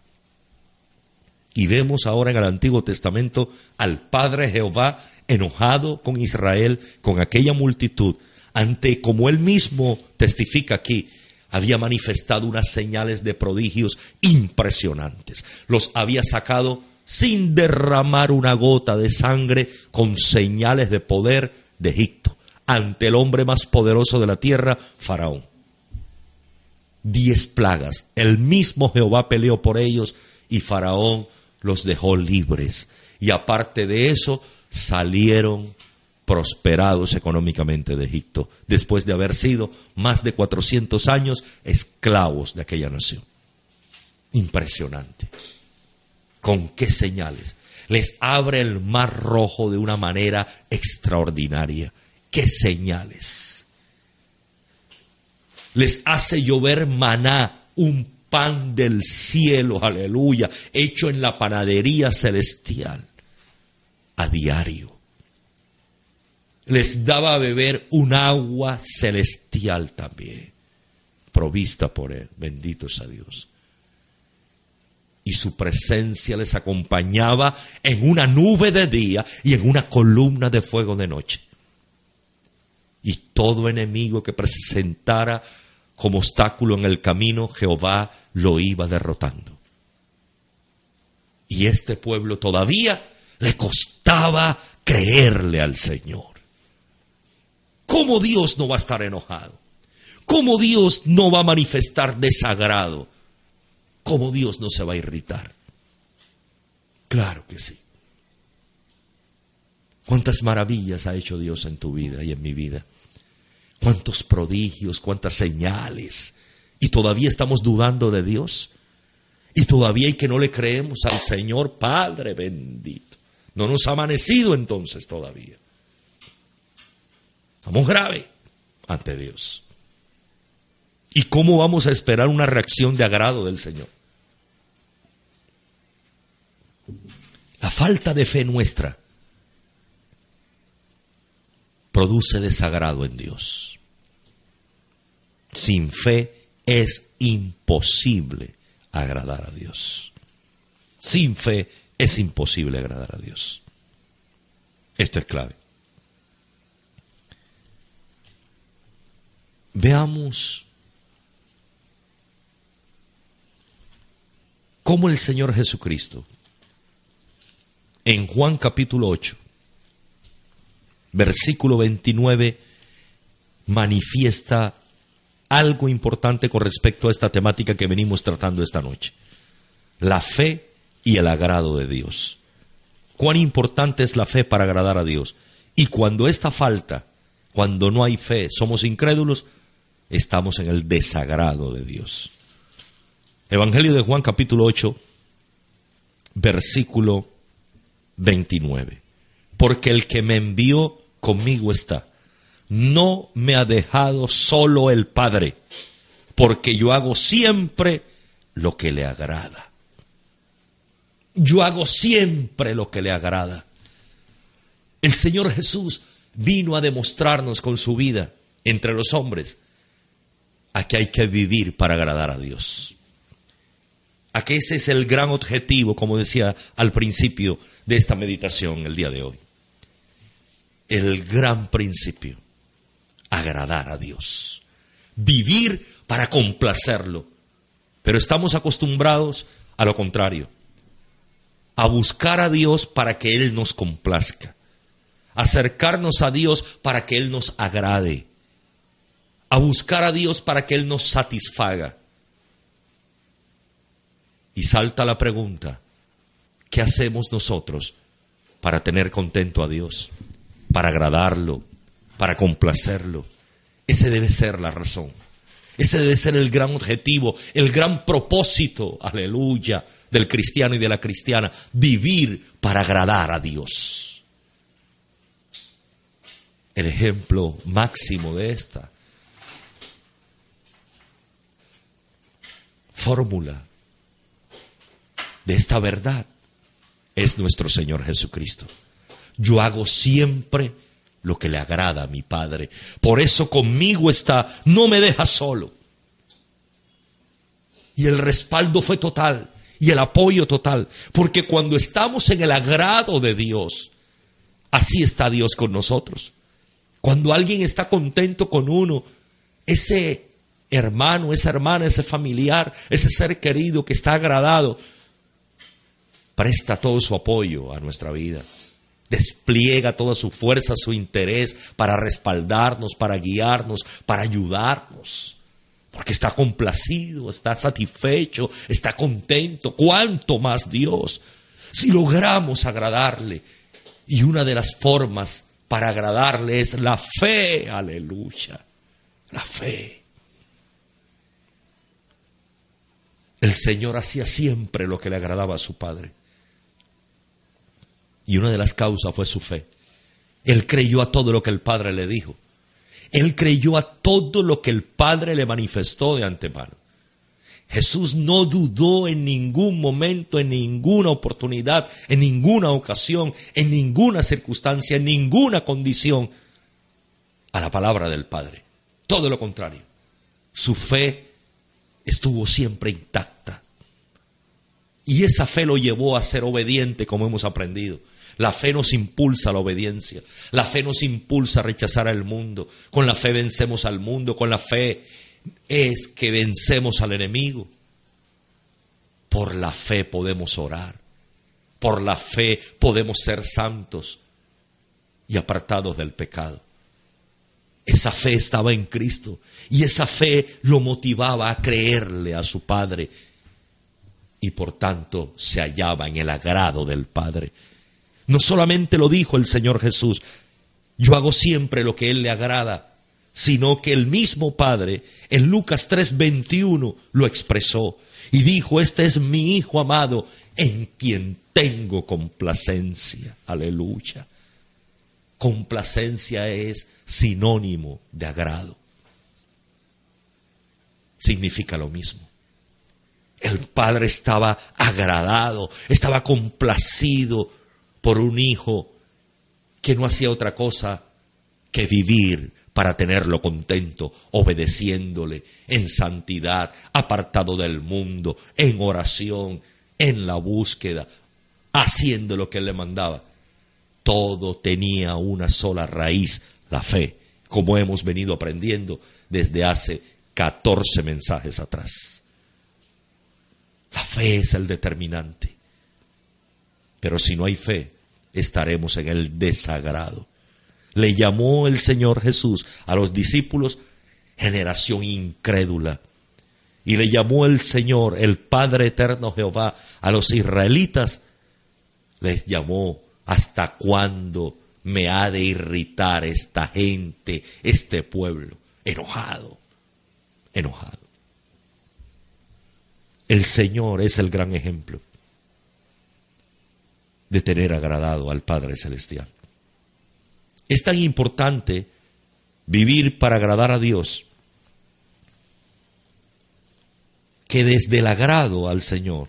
Y vemos ahora en el Antiguo Testamento al Padre Jehová enojado con Israel, con aquella multitud, ante, como él mismo testifica aquí, había manifestado unas señales de prodigios impresionantes. Los había sacado sin derramar una gota de sangre con señales de poder de Egipto, ante el hombre más poderoso de la tierra, Faraón. Diez plagas. El mismo Jehová peleó por ellos y Faraón los dejó libres. Y aparte de eso, salieron prosperados económicamente de Egipto, después de haber sido más de 400 años esclavos de aquella nación. Impresionante. ¿Con qué señales? Les abre el mar rojo de una manera extraordinaria. ¿Qué señales? Les hace llover maná, un pan del cielo, aleluya, hecho en la panadería celestial, a diario. Les daba a beber un agua celestial también, provista por él, bendito sea Dios. Y su presencia les acompañaba en una nube de día y en una columna de fuego de noche. Y todo enemigo que presentara como obstáculo en el camino, Jehová lo iba derrotando. Y este pueblo todavía le costaba creerle al Señor. ¿Cómo Dios no va a estar enojado? ¿Cómo Dios no va a manifestar desagrado? ¿Cómo Dios no se va a irritar? Claro que sí. ¿Cuántas maravillas ha hecho Dios en tu vida y en mi vida? Cuántos prodigios, cuántas señales. Y todavía estamos dudando de Dios. Y todavía hay que no le creemos al Señor Padre bendito. No nos ha amanecido entonces todavía. Estamos grave ante Dios. ¿Y cómo vamos a esperar una reacción de agrado del Señor? La falta de fe nuestra produce desagrado en Dios. Sin fe es imposible agradar a Dios. Sin fe es imposible agradar a Dios. Esto es clave. Veamos cómo el Señor Jesucristo en Juan capítulo 8 versículo 29, manifiesta algo importante con respecto a esta temática que venimos tratando esta noche. La fe y el agrado de Dios. Cuán importante es la fe para agradar a Dios. Y cuando esta falta, cuando no hay fe, somos incrédulos, estamos en el desagrado de Dios. Evangelio de Juan capítulo 8, versículo 29. Porque el que me envió conmigo está. No me ha dejado solo el Padre, porque yo hago siempre lo que le agrada. Yo hago siempre lo que le agrada. El Señor Jesús vino a demostrarnos con su vida entre los hombres a que hay que vivir para agradar a Dios. A que ese es el gran objetivo, como decía al principio de esta meditación el día de hoy. El gran principio, agradar a Dios. Vivir para complacerlo. Pero estamos acostumbrados a lo contrario, a buscar a Dios para que Él nos complazca, acercarnos a Dios para que Él nos agrade, a buscar a Dios para que Él nos satisfaga. Y salta la pregunta, ¿qué hacemos nosotros para tener contento a Dios, para agradarlo, para complacerlo? Ese debe ser la razón. Ese debe ser el gran objetivo, el gran propósito, aleluya, del cristiano y de la cristiana, vivir para agradar a Dios. El ejemplo máximo de esta fórmula de esta verdad es nuestro Señor Jesucristo. Yo hago siempre lo que le agrada a mi Padre. Por eso conmigo está, no me deja solo. Y el respaldo fue total y el apoyo total, porque cuando estamos en el agrado de Dios, así está Dios con nosotros. Cuando alguien está contento con uno, ese hermano, esa hermana, ese familiar, ese ser querido que está agradado, presta todo su apoyo a nuestra vida despliega toda su fuerza, su interés para respaldarnos, para guiarnos, para ayudarnos. Porque está complacido, está satisfecho, está contento. ¿Cuánto más Dios? Si logramos agradarle. Y una de las formas para agradarle es la fe, aleluya. La fe. El Señor hacía siempre lo que le agradaba a su Padre. Y una de las causas fue su fe. Él creyó a todo lo que el Padre le dijo. Él creyó a todo lo que el Padre le manifestó de antemano. Jesús no dudó en ningún momento, en ninguna oportunidad, en ninguna ocasión, en ninguna circunstancia, en ninguna condición a la palabra del Padre. Todo lo contrario. Su fe estuvo siempre intacta. Y esa fe lo llevó a ser obediente, como hemos aprendido. La fe nos impulsa a la obediencia. La fe nos impulsa a rechazar al mundo. Con la fe vencemos al mundo. Con la fe es que vencemos al enemigo. Por la fe podemos orar. Por la fe podemos ser santos y apartados del pecado. Esa fe estaba en Cristo y esa fe lo motivaba a creerle a su Padre y por tanto se hallaba en el agrado del Padre. No solamente lo dijo el Señor Jesús, yo hago siempre lo que Él le agrada, sino que el mismo Padre en Lucas 3:21 lo expresó y dijo, este es mi Hijo amado en quien tengo complacencia. Aleluya. Complacencia es sinónimo de agrado. Significa lo mismo. El Padre estaba agradado, estaba complacido por un hijo que no hacía otra cosa que vivir para tenerlo contento, obedeciéndole en santidad, apartado del mundo, en oración, en la búsqueda, haciendo lo que él le mandaba. Todo tenía una sola raíz, la fe, como hemos venido aprendiendo desde hace 14 mensajes atrás. La fe es el determinante. Pero si no hay fe, estaremos en el desagrado. Le llamó el Señor Jesús a los discípulos generación incrédula. Y le llamó el Señor, el Padre Eterno Jehová, a los israelitas, les llamó, ¿hasta cuándo me ha de irritar esta gente, este pueblo? Enojado, enojado. El Señor es el gran ejemplo de tener agradado al Padre Celestial. Es tan importante vivir para agradar a Dios que desde el agrado al Señor,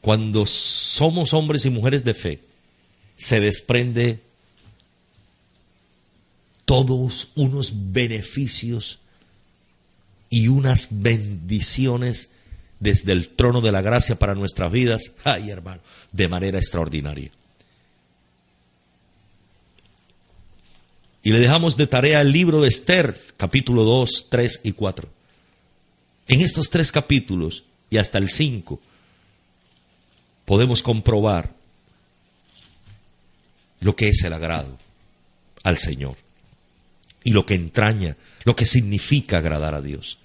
cuando somos hombres y mujeres de fe, se desprende todos unos beneficios y unas bendiciones desde el trono de la gracia para nuestras vidas, ay hermano, de manera extraordinaria. Y le dejamos de tarea el libro de Esther, capítulo 2, 3 y 4. En estos tres capítulos y hasta el 5 podemos comprobar lo que es el agrado al Señor y lo que entraña, lo que significa agradar a Dios.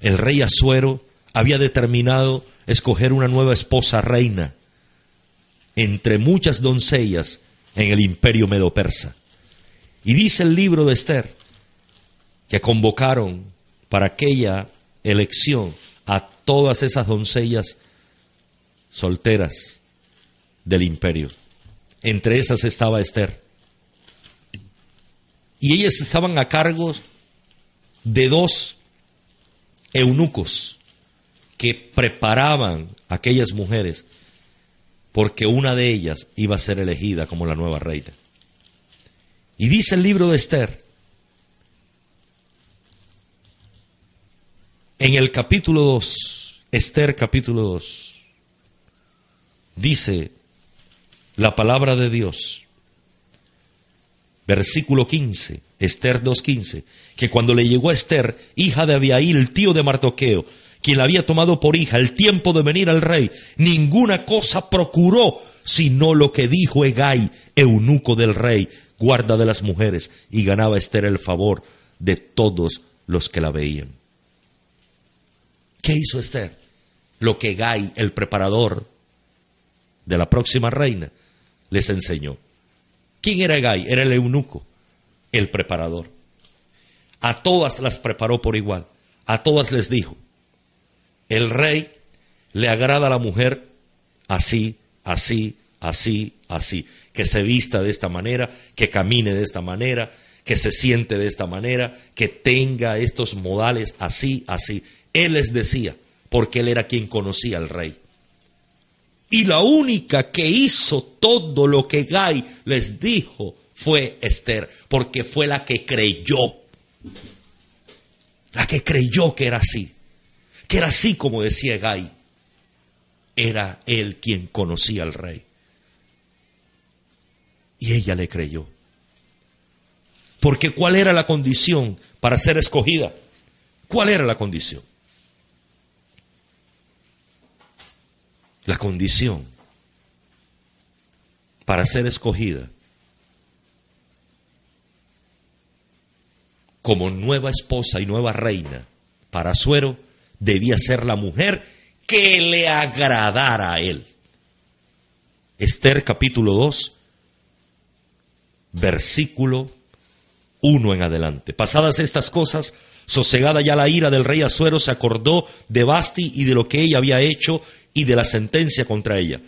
El rey Asuero había determinado escoger una nueva esposa reina entre muchas doncellas en el imperio medo-persa. Y dice el libro de Esther que convocaron para aquella elección a todas esas doncellas solteras del imperio. Entre esas estaba Esther. Y ellas estaban a cargo de dos eunucos que preparaban aquellas mujeres porque una de ellas iba a ser elegida como la nueva reina. Y dice el libro de Esther, en el capítulo 2, Esther capítulo 2, dice la palabra de Dios, versículo 15, Esther 2.15, que cuando le llegó a Esther, hija de Abiail, tío de Martoqueo, quien la había tomado por hija el tiempo de venir al rey, ninguna cosa procuró sino lo que dijo Egay, eunuco del rey, guarda de las mujeres, y ganaba Esther el favor de todos los que la veían. ¿Qué hizo Esther? Lo que Egay, el preparador de la próxima reina, les enseñó. ¿Quién era Egay? Era el eunuco, el preparador. A todas las preparó por igual. A todas les dijo, el rey le agrada a la mujer así, así, así, así que se vista de esta manera, que camine de esta manera, que se siente de esta manera, que tenga estos modales así, así. Él les decía, porque él era quien conocía al rey. Y la única que hizo todo lo que Gai les dijo fue Esther, porque fue la que creyó. La que creyó que era así. Que era así como decía Gai. Era él quien conocía al rey. Y ella le creyó. Porque ¿cuál era la condición para ser escogida? ¿Cuál era la condición? La condición para ser escogida como nueva esposa y nueva reina para Suero debía ser la mujer que le agradara a él. Esther capítulo 2, versículo 1 en adelante. Pasadas estas cosas, sosegada ya la ira del rey Azuero, se acordó de Basti y de lo que ella había hecho y de la sentencia contra ella.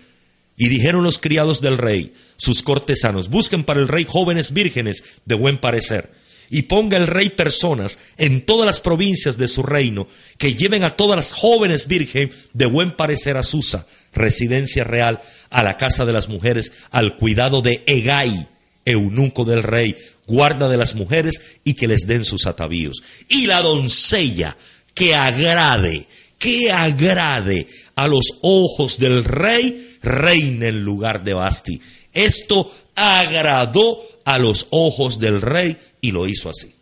Y dijeron los criados del rey, sus cortesanos, busquen para el rey jóvenes vírgenes de buen parecer, y ponga el rey personas en todas las provincias de su reino, que lleven a todas las jóvenes vírgenes de buen parecer a Susa, residencia real, a la casa de las mujeres, al cuidado de Egay, eunuco del rey, guarda de las mujeres y que les den sus atavíos. Y la doncella que agrade, que agrade a los ojos del rey, reina en lugar de Basti. Esto agradó a los ojos del rey y lo hizo así.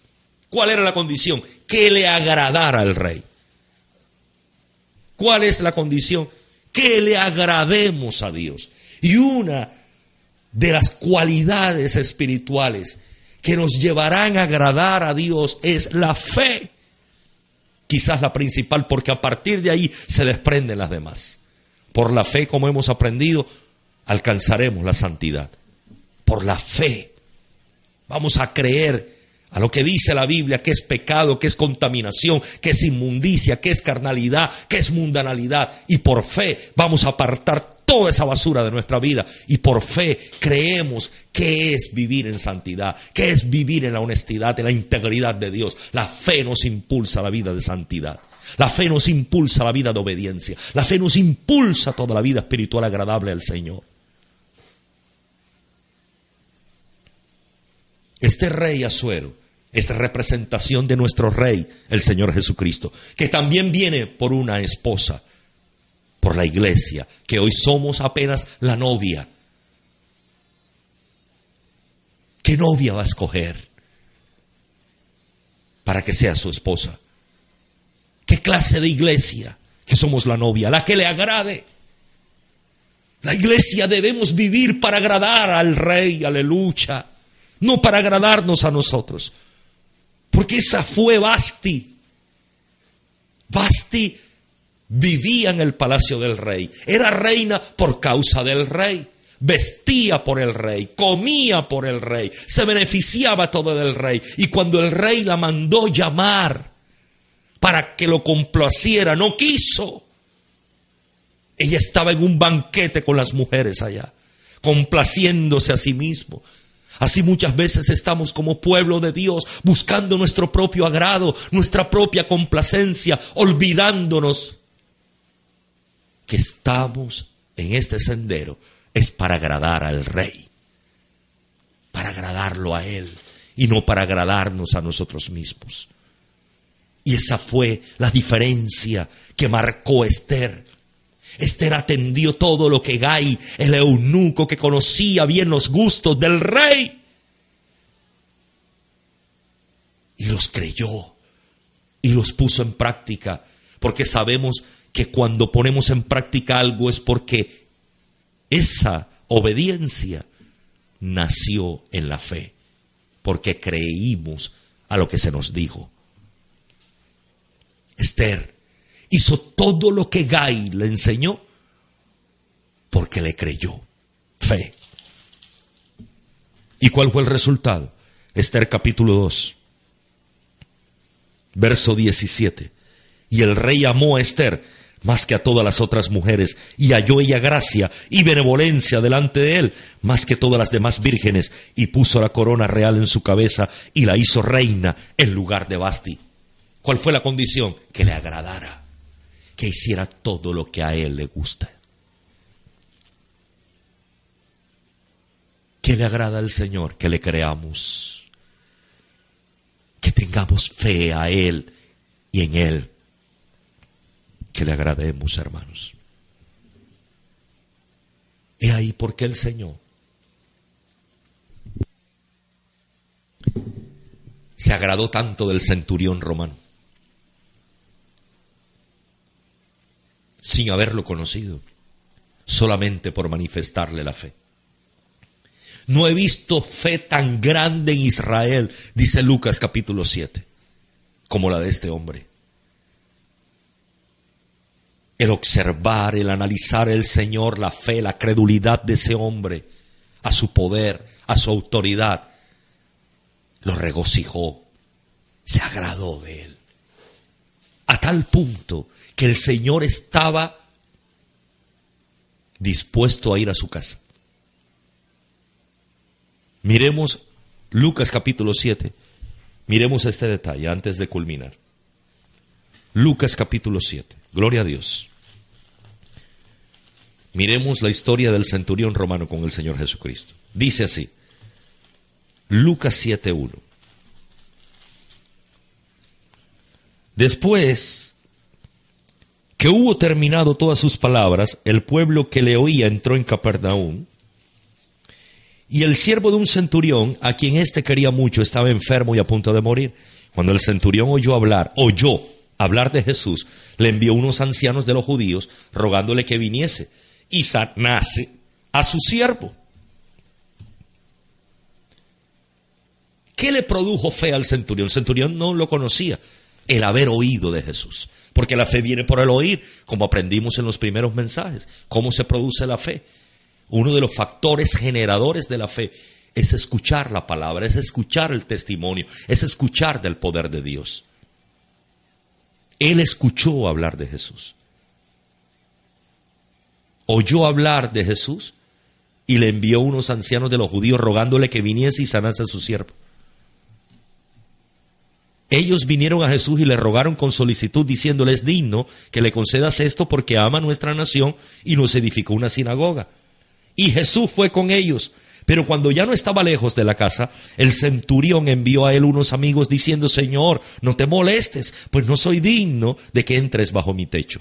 ¿Cuál era la condición? Que le agradara al rey. ¿Cuál es la condición? Que le agrademos a Dios. Y una de las cualidades espirituales que nos llevarán a agradar a Dios es la fe. Quizás la principal, porque a partir de ahí se desprenden las demás. Por la fe, como hemos aprendido, alcanzaremos la santidad. Por la fe. Vamos a creer a lo que dice la Biblia, que es pecado, que es contaminación, que es inmundicia, que es carnalidad, que es mundanalidad. Y por fe vamos a apartar toda esa basura de nuestra vida. Y por fe creemos que es vivir en santidad, que es vivir en la honestidad, en la integridad de Dios. La fe nos impulsa a la vida de santidad. La fe nos impulsa a la vida de obediencia. La fe nos impulsa a toda la vida espiritual agradable al Señor. Este rey Azuero es representación de nuestro rey, el Señor Jesucristo, que también viene por una esposa, por la iglesia, que hoy somos apenas la novia. ¿Qué novia va a escoger para que sea su esposa? ¿Qué clase de iglesia? Que somos la novia, la que le agrade. La iglesia debemos vivir para agradar al rey, aleluya no para agradarnos a nosotros. Porque esa fue Basti. Basti vivía en el palacio del rey. Era reina por causa del rey. Vestía por el rey, comía por el rey, se beneficiaba todo del rey. Y cuando el rey la mandó llamar para que lo complaciera, no quiso. Ella estaba en un banquete con las mujeres allá, complaciéndose a sí mismo, Así muchas veces estamos como pueblo de Dios buscando nuestro propio agrado, nuestra propia complacencia, olvidándonos que estamos en este sendero es para agradar al Rey, para agradarlo a Él y no para agradarnos a nosotros mismos. Y esa fue la diferencia que marcó Esther Esther atendió todo lo que Gai, el eunuco que conocía bien los gustos del rey, y los creyó y los puso en práctica, porque sabemos que cuando ponemos en práctica algo es porque esa obediencia nació en la fe, porque creímos a lo que se nos dijo. Esther hizo todo lo que Gai le enseñó porque le creyó. Fe. ¿Y cuál fue el resultado? Esther capítulo 2, verso 17. Y el rey amó a Esther más que a todas las otras mujeres, y halló ella gracia y benevolencia delante de él, más que todas las demás vírgenes, y puso la corona real en su cabeza y la hizo reina en lugar de Basti. ¿Cuál fue la condición? Que le agradara que hiciera todo lo que a Él le gusta. ¿Qué le agrada al Señor? Que le creamos, que tengamos fe a Él y en Él, que le agrademos, hermanos. He ahí porque el Señor se agradó tanto del centurión romano. Sin haberlo conocido, solamente por manifestarle la fe. No he visto fe tan grande en Israel, dice Lucas capítulo 7, como la de este hombre. El observar, el analizar el Señor, la fe, la credulidad de ese hombre, a su poder, a su autoridad, lo regocijó, se agradó de él. A tal punto que el Señor estaba dispuesto a ir a su casa. Miremos Lucas capítulo 7. Miremos este detalle antes de culminar. Lucas capítulo 7. Gloria a Dios. Miremos la historia del centurión romano con el Señor Jesucristo. Dice así. Lucas 7.1. Después que hubo terminado todas sus palabras, el pueblo que le oía entró en Capernaum, y el siervo de un centurión, a quien éste quería mucho, estaba enfermo y a punto de morir. Cuando el centurión oyó hablar, oyó hablar de Jesús, le envió unos ancianos de los judíos, rogándole que viniese y sanase a su siervo. ¿Qué le produjo fe al centurión? El centurión no lo conocía, el haber oído de Jesús. Porque la fe viene por el oír, como aprendimos en los primeros mensajes. ¿Cómo se produce la fe? Uno de los factores generadores de la fe es escuchar la palabra, es escuchar el testimonio, es escuchar del poder de Dios. Él escuchó hablar de Jesús. Oyó hablar de Jesús y le envió unos ancianos de los judíos rogándole que viniese y sanase a su siervo. Ellos vinieron a Jesús y le rogaron con solicitud diciéndole es digno que le concedas esto porque ama nuestra nación y nos edificó una sinagoga. Y Jesús fue con ellos. Pero cuando ya no estaba lejos de la casa, el centurión envió a él unos amigos diciendo, Señor, no te molestes, pues no soy digno de que entres bajo mi techo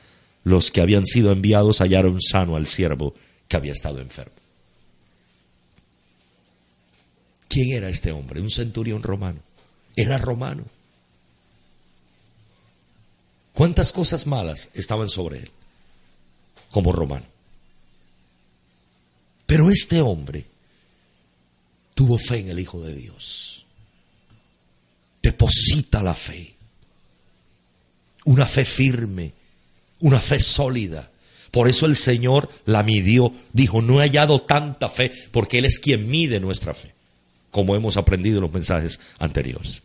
los que habían sido enviados hallaron sano al siervo que había estado enfermo. ¿Quién era este hombre? Un centurión romano. Era romano. ¿Cuántas cosas malas estaban sobre él como romano? Pero este hombre tuvo fe en el Hijo de Dios. Deposita la fe. Una fe firme, una fe sólida. Por eso el Señor la midió. Dijo, no he hallado tanta fe, porque Él es quien mide nuestra fe, como hemos aprendido en los mensajes anteriores.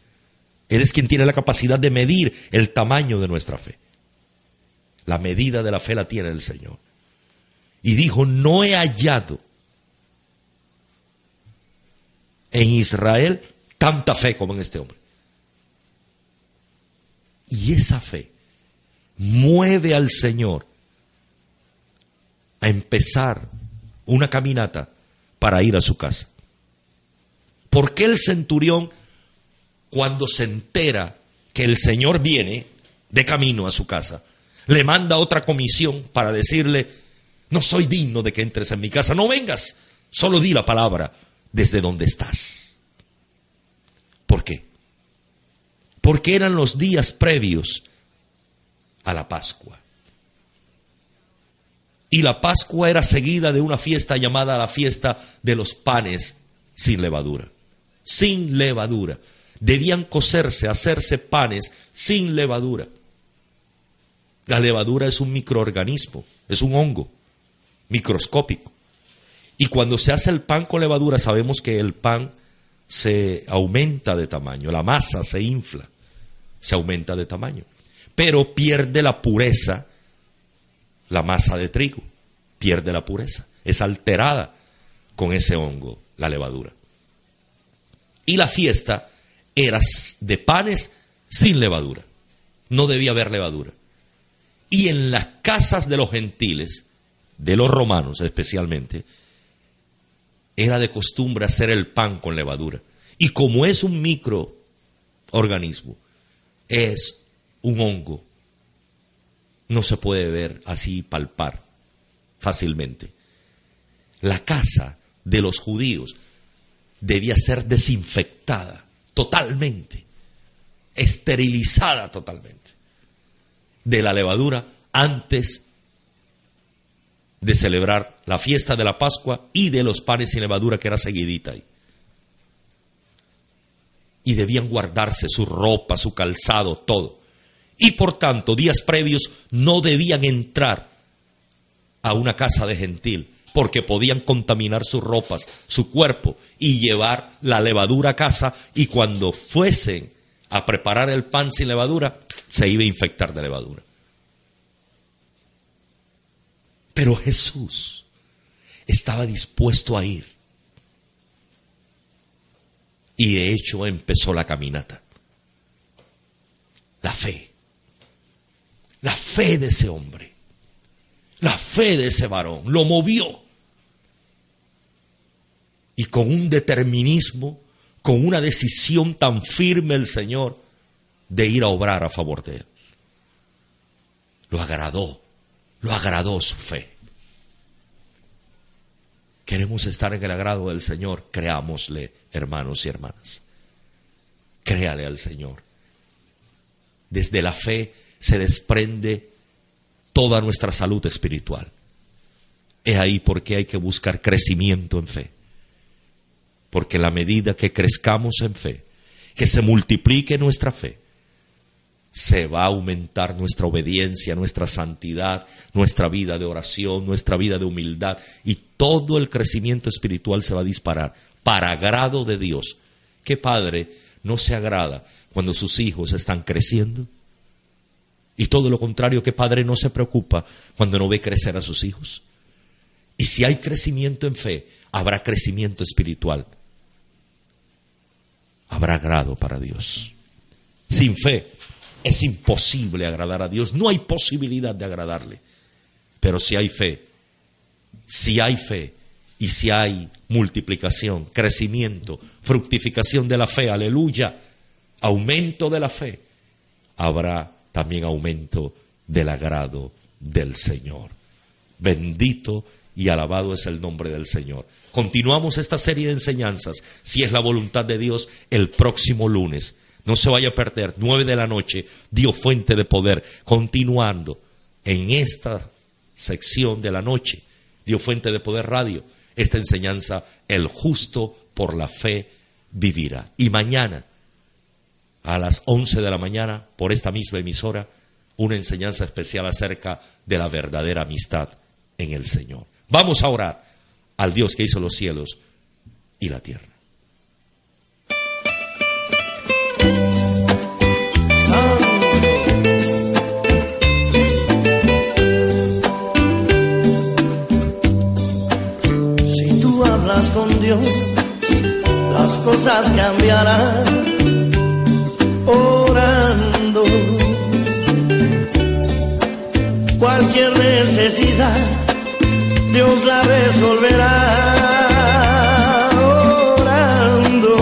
Él es quien tiene la capacidad de medir el tamaño de nuestra fe. La medida de la fe la tiene el Señor. Y dijo, no he hallado en Israel tanta fe como en este hombre. Y esa fe mueve al Señor a empezar una caminata para ir a su casa. ¿Por qué el centurión, cuando se entera que el Señor viene de camino a su casa, le manda otra comisión para decirle, no soy digno de que entres en mi casa, no vengas, solo di la palabra desde donde estás? ¿Por qué? Porque eran los días previos a la Pascua. Y la Pascua era seguida de una fiesta llamada la fiesta de los panes sin levadura. Sin levadura. Debían cocerse, hacerse panes sin levadura. La levadura es un microorganismo, es un hongo microscópico. Y cuando se hace el pan con levadura, sabemos que el pan se aumenta de tamaño, la masa se infla, se aumenta de tamaño pero pierde la pureza la masa de trigo, pierde la pureza, es alterada con ese hongo, la levadura. Y la fiesta era de panes sin levadura, no debía haber levadura. Y en las casas de los gentiles, de los romanos especialmente, era de costumbre hacer el pan con levadura. Y como es un microorganismo, es un hongo no se puede ver así palpar fácilmente. La casa de los judíos debía ser desinfectada totalmente, esterilizada totalmente de la levadura antes de celebrar la fiesta de la Pascua y de los panes sin levadura que era seguidita ahí. Y debían guardarse su ropa, su calzado, todo y por tanto días previos no debían entrar a una casa de gentil porque podían contaminar sus ropas, su cuerpo y llevar la levadura a casa y cuando fuesen a preparar el pan sin levadura se iba a infectar de levadura. Pero Jesús estaba dispuesto a ir. Y de hecho empezó la caminata. La fe la fe de ese hombre, la fe de ese varón, lo movió. Y con un determinismo, con una decisión tan firme el Señor de ir a obrar a favor de él. Lo agradó, lo agradó su fe. Queremos estar en el agrado del Señor, creámosle, hermanos y hermanas. Créale al Señor. Desde la fe se desprende toda nuestra salud espiritual. Es ahí porque hay que buscar crecimiento en fe. Porque la medida que crezcamos en fe, que se multiplique nuestra fe, se va a aumentar nuestra obediencia, nuestra santidad, nuestra vida de oración, nuestra vida de humildad y todo el crecimiento espiritual se va a disparar para agrado de Dios. ¿Qué padre no se agrada cuando sus hijos están creciendo? Y todo lo contrario, ¿qué padre no se preocupa cuando no ve crecer a sus hijos? Y si hay crecimiento en fe, habrá crecimiento espiritual. Habrá agrado para Dios. Sin fe es imposible agradar a Dios, no hay posibilidad de agradarle. Pero si hay fe, si hay fe y si hay multiplicación, crecimiento, fructificación de la fe, aleluya, aumento de la fe, habrá también aumento del agrado del Señor. Bendito y alabado es el nombre del Señor. Continuamos esta serie de enseñanzas, si es la voluntad de Dios, el próximo lunes. No se vaya a perder, nueve de la noche, Dios fuente de poder, continuando en esta sección de la noche, Dios fuente de poder radio, esta enseñanza, el justo por la fe vivirá. Y mañana, a las once de la mañana, por esta misma emisora, una enseñanza especial acerca de la verdadera amistad en el Señor. Vamos a orar al Dios que hizo los cielos y la tierra. con Dios, las cosas cambiarán orando. Cualquier necesidad, Dios la resolverá orando.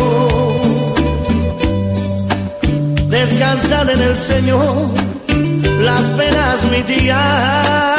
Descansad en el Señor, las penas mitigar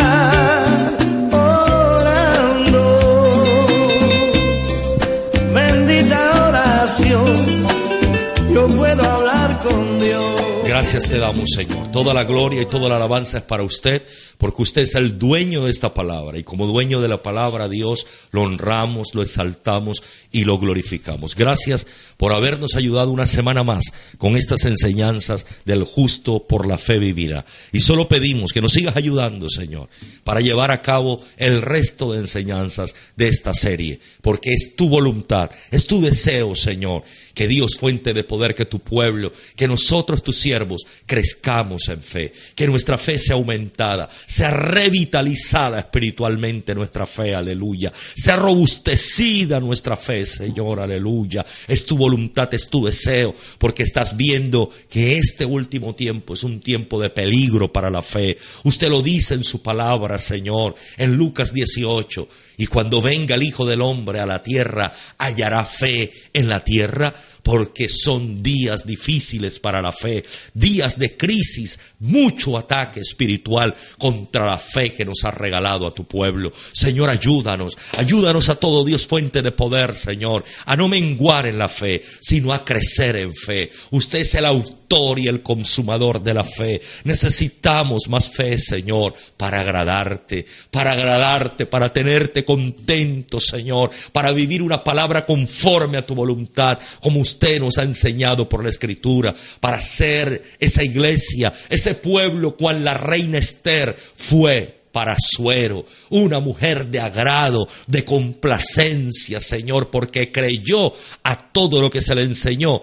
Gracias te damos, Señor. Toda la gloria y toda la alabanza es para usted, porque usted es el dueño de esta palabra. Y como dueño de la palabra, Dios, lo honramos, lo exaltamos y lo glorificamos. Gracias por habernos ayudado una semana más con estas enseñanzas del justo por la fe vivirá. Y solo pedimos que nos sigas ayudando, Señor, para llevar a cabo el resto de enseñanzas de esta serie, porque es tu voluntad, es tu deseo, Señor, que Dios, fuente de poder, que tu pueblo, que nosotros, tus siervos, crezcamos en fe, que nuestra fe sea aumentada, sea revitalizada espiritualmente nuestra fe, aleluya, sea robustecida nuestra fe, Señor, aleluya. Es tu voluntad, es tu deseo, porque estás viendo que este último tiempo es un tiempo de peligro para la fe. Usted lo dice en su palabra, Señor, en Lucas 18. Y cuando venga el Hijo del Hombre a la tierra, hallará fe en la tierra porque son días difíciles para la fe, días de crisis, mucho ataque espiritual contra la fe que nos ha regalado a tu pueblo. Señor, ayúdanos, ayúdanos a todo Dios fuente de poder, Señor, a no menguar en la fe, sino a crecer en fe. Usted es el autor y el consumador de la fe. Necesitamos más fe, Señor, para agradarte, para agradarte, para tenerte contento, Señor, para vivir una palabra conforme a tu voluntad, como usted usted nos ha enseñado por la escritura para ser esa iglesia, ese pueblo cual la reina Esther fue para suero, una mujer de agrado, de complacencia, Señor, porque creyó a todo lo que se le enseñó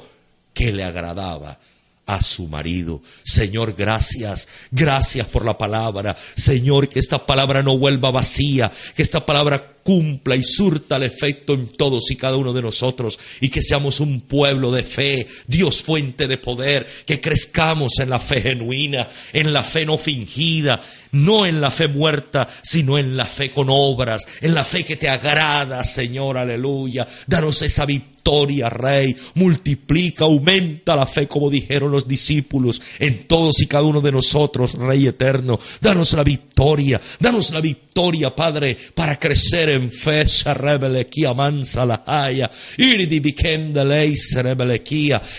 que le agradaba a su marido. Señor, gracias, gracias por la palabra. Señor, que esta palabra no vuelva vacía, que esta palabra cumpla y surta el efecto en todos y cada uno de nosotros y que seamos un pueblo de fe, Dios fuente de poder, que crezcamos en la fe genuina, en la fe no fingida, no en la fe muerta, sino en la fe con obras, en la fe que te agrada, Señor, aleluya. Danos esa victoria victoria, Rey. Multiplica, aumenta la fe, como dijeron los discípulos, en todos y cada uno de nosotros, Rey eterno. Danos la victoria, danos la victoria, Padre, para crecer en fe. mansa la haya.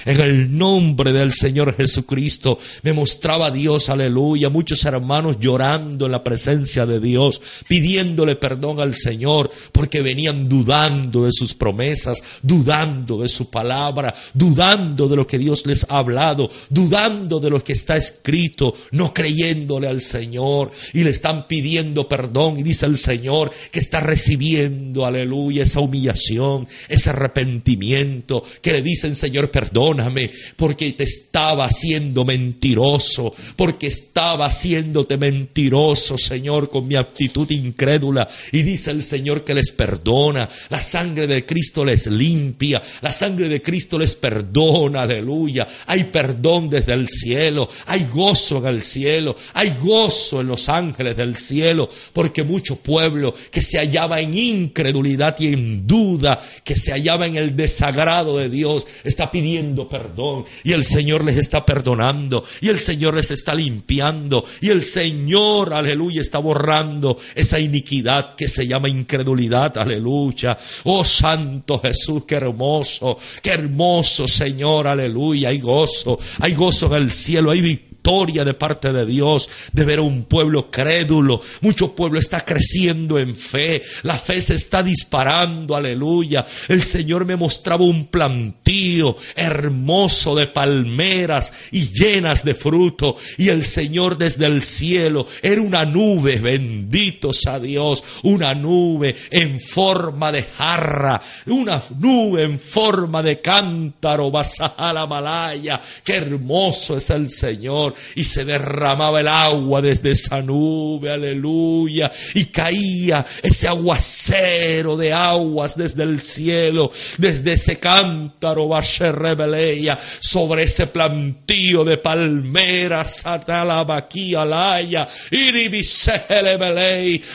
En el nombre del Señor Jesucristo, me mostraba Dios, aleluya, muchos hermanos llorando en la presencia de Dios, pidiéndole perdón al Señor, porque venían dudando de sus promesas, dudando de su palabra, dudando de lo que Dios les ha hablado, dudando de lo que está escrito, no creyéndole al Señor y le están pidiendo perdón y dice el Señor que está recibiendo, aleluya, esa humillación, ese arrepentimiento, que le dicen, Señor, perdóname porque te estaba haciendo mentiroso, porque estaba haciéndote mentiroso, Señor, con mi actitud incrédula. Y dice el Señor que les perdona, la sangre de Cristo les limpia, la sangre de Cristo les perdona, aleluya. Hay perdón desde el cielo, hay gozo en el cielo, hay gozo en los ángeles del cielo, porque mucho pueblo que se hallaba en incredulidad y en duda, que se hallaba en el desagrado de Dios, está pidiendo perdón y el Señor les está perdonando y el Señor les está limpiando y el Señor, aleluya, está borrando esa iniquidad que se llama incredulidad, aleluya. Oh Santo Jesús, qué hermoso, qué hermoso Señor, aleluya, hay gozo, hay gozo en el cielo, hay victoria victoria de parte de Dios, de ver a un pueblo crédulo. Mucho pueblo está creciendo en fe. La fe se está disparando, aleluya. El Señor me mostraba un plantío hermoso de palmeras y llenas de fruto. Y el Señor desde el cielo era una nube, benditos a Dios, una nube en forma de jarra, una nube en forma de cántaro, la malaya. Qué hermoso es el Señor y se derramaba el agua desde esa nube, aleluya, y caía ese aguacero de aguas desde el cielo, desde ese cántaro, rebeleya, sobre ese plantío de palmeras, alaya,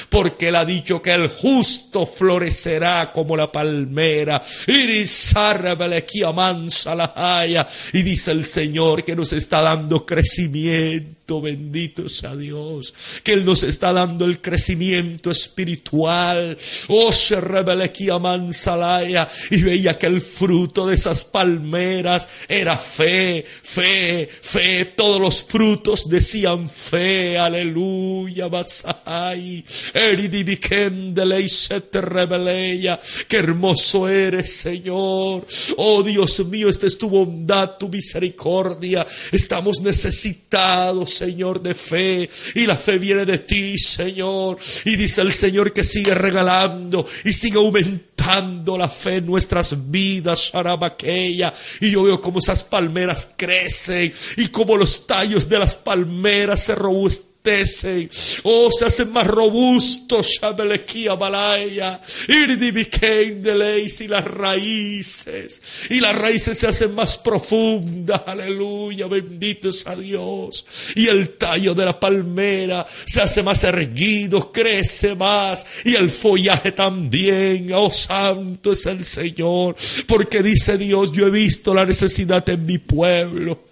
porque él ha dicho que el justo florecerá como la palmera, y dice el Señor que nos está dando crecimiento conocimiento bendito sea Dios, que Él nos está dando el crecimiento espiritual. Oh, se rebelequía mansalaya y veía que el fruto de esas palmeras era fe, fe, fe. Todos los frutos decían fe, aleluya, basai. Eridibikendele se te rebeleya. Qué hermoso eres, Señor. Oh, Dios mío, esta es tu bondad, tu misericordia. Estamos necesitados Señor, de fe. Y la fe viene de ti, Señor. Y dice el Señor que sigue regalando y sigue aumentando la fe en nuestras vidas, Sharabaqueya. Y yo veo como esas palmeras crecen y como los tallos de las palmeras se Oh, se hacen más robustos, Shabelekia Balaya. y las raíces. Y las raíces se hacen más profundas. Aleluya, bendito a Dios. Y el tallo de la palmera se hace más erguido, crece más. Y el follaje también. Oh, santo es el Señor. Porque dice Dios, yo he visto la necesidad en mi pueblo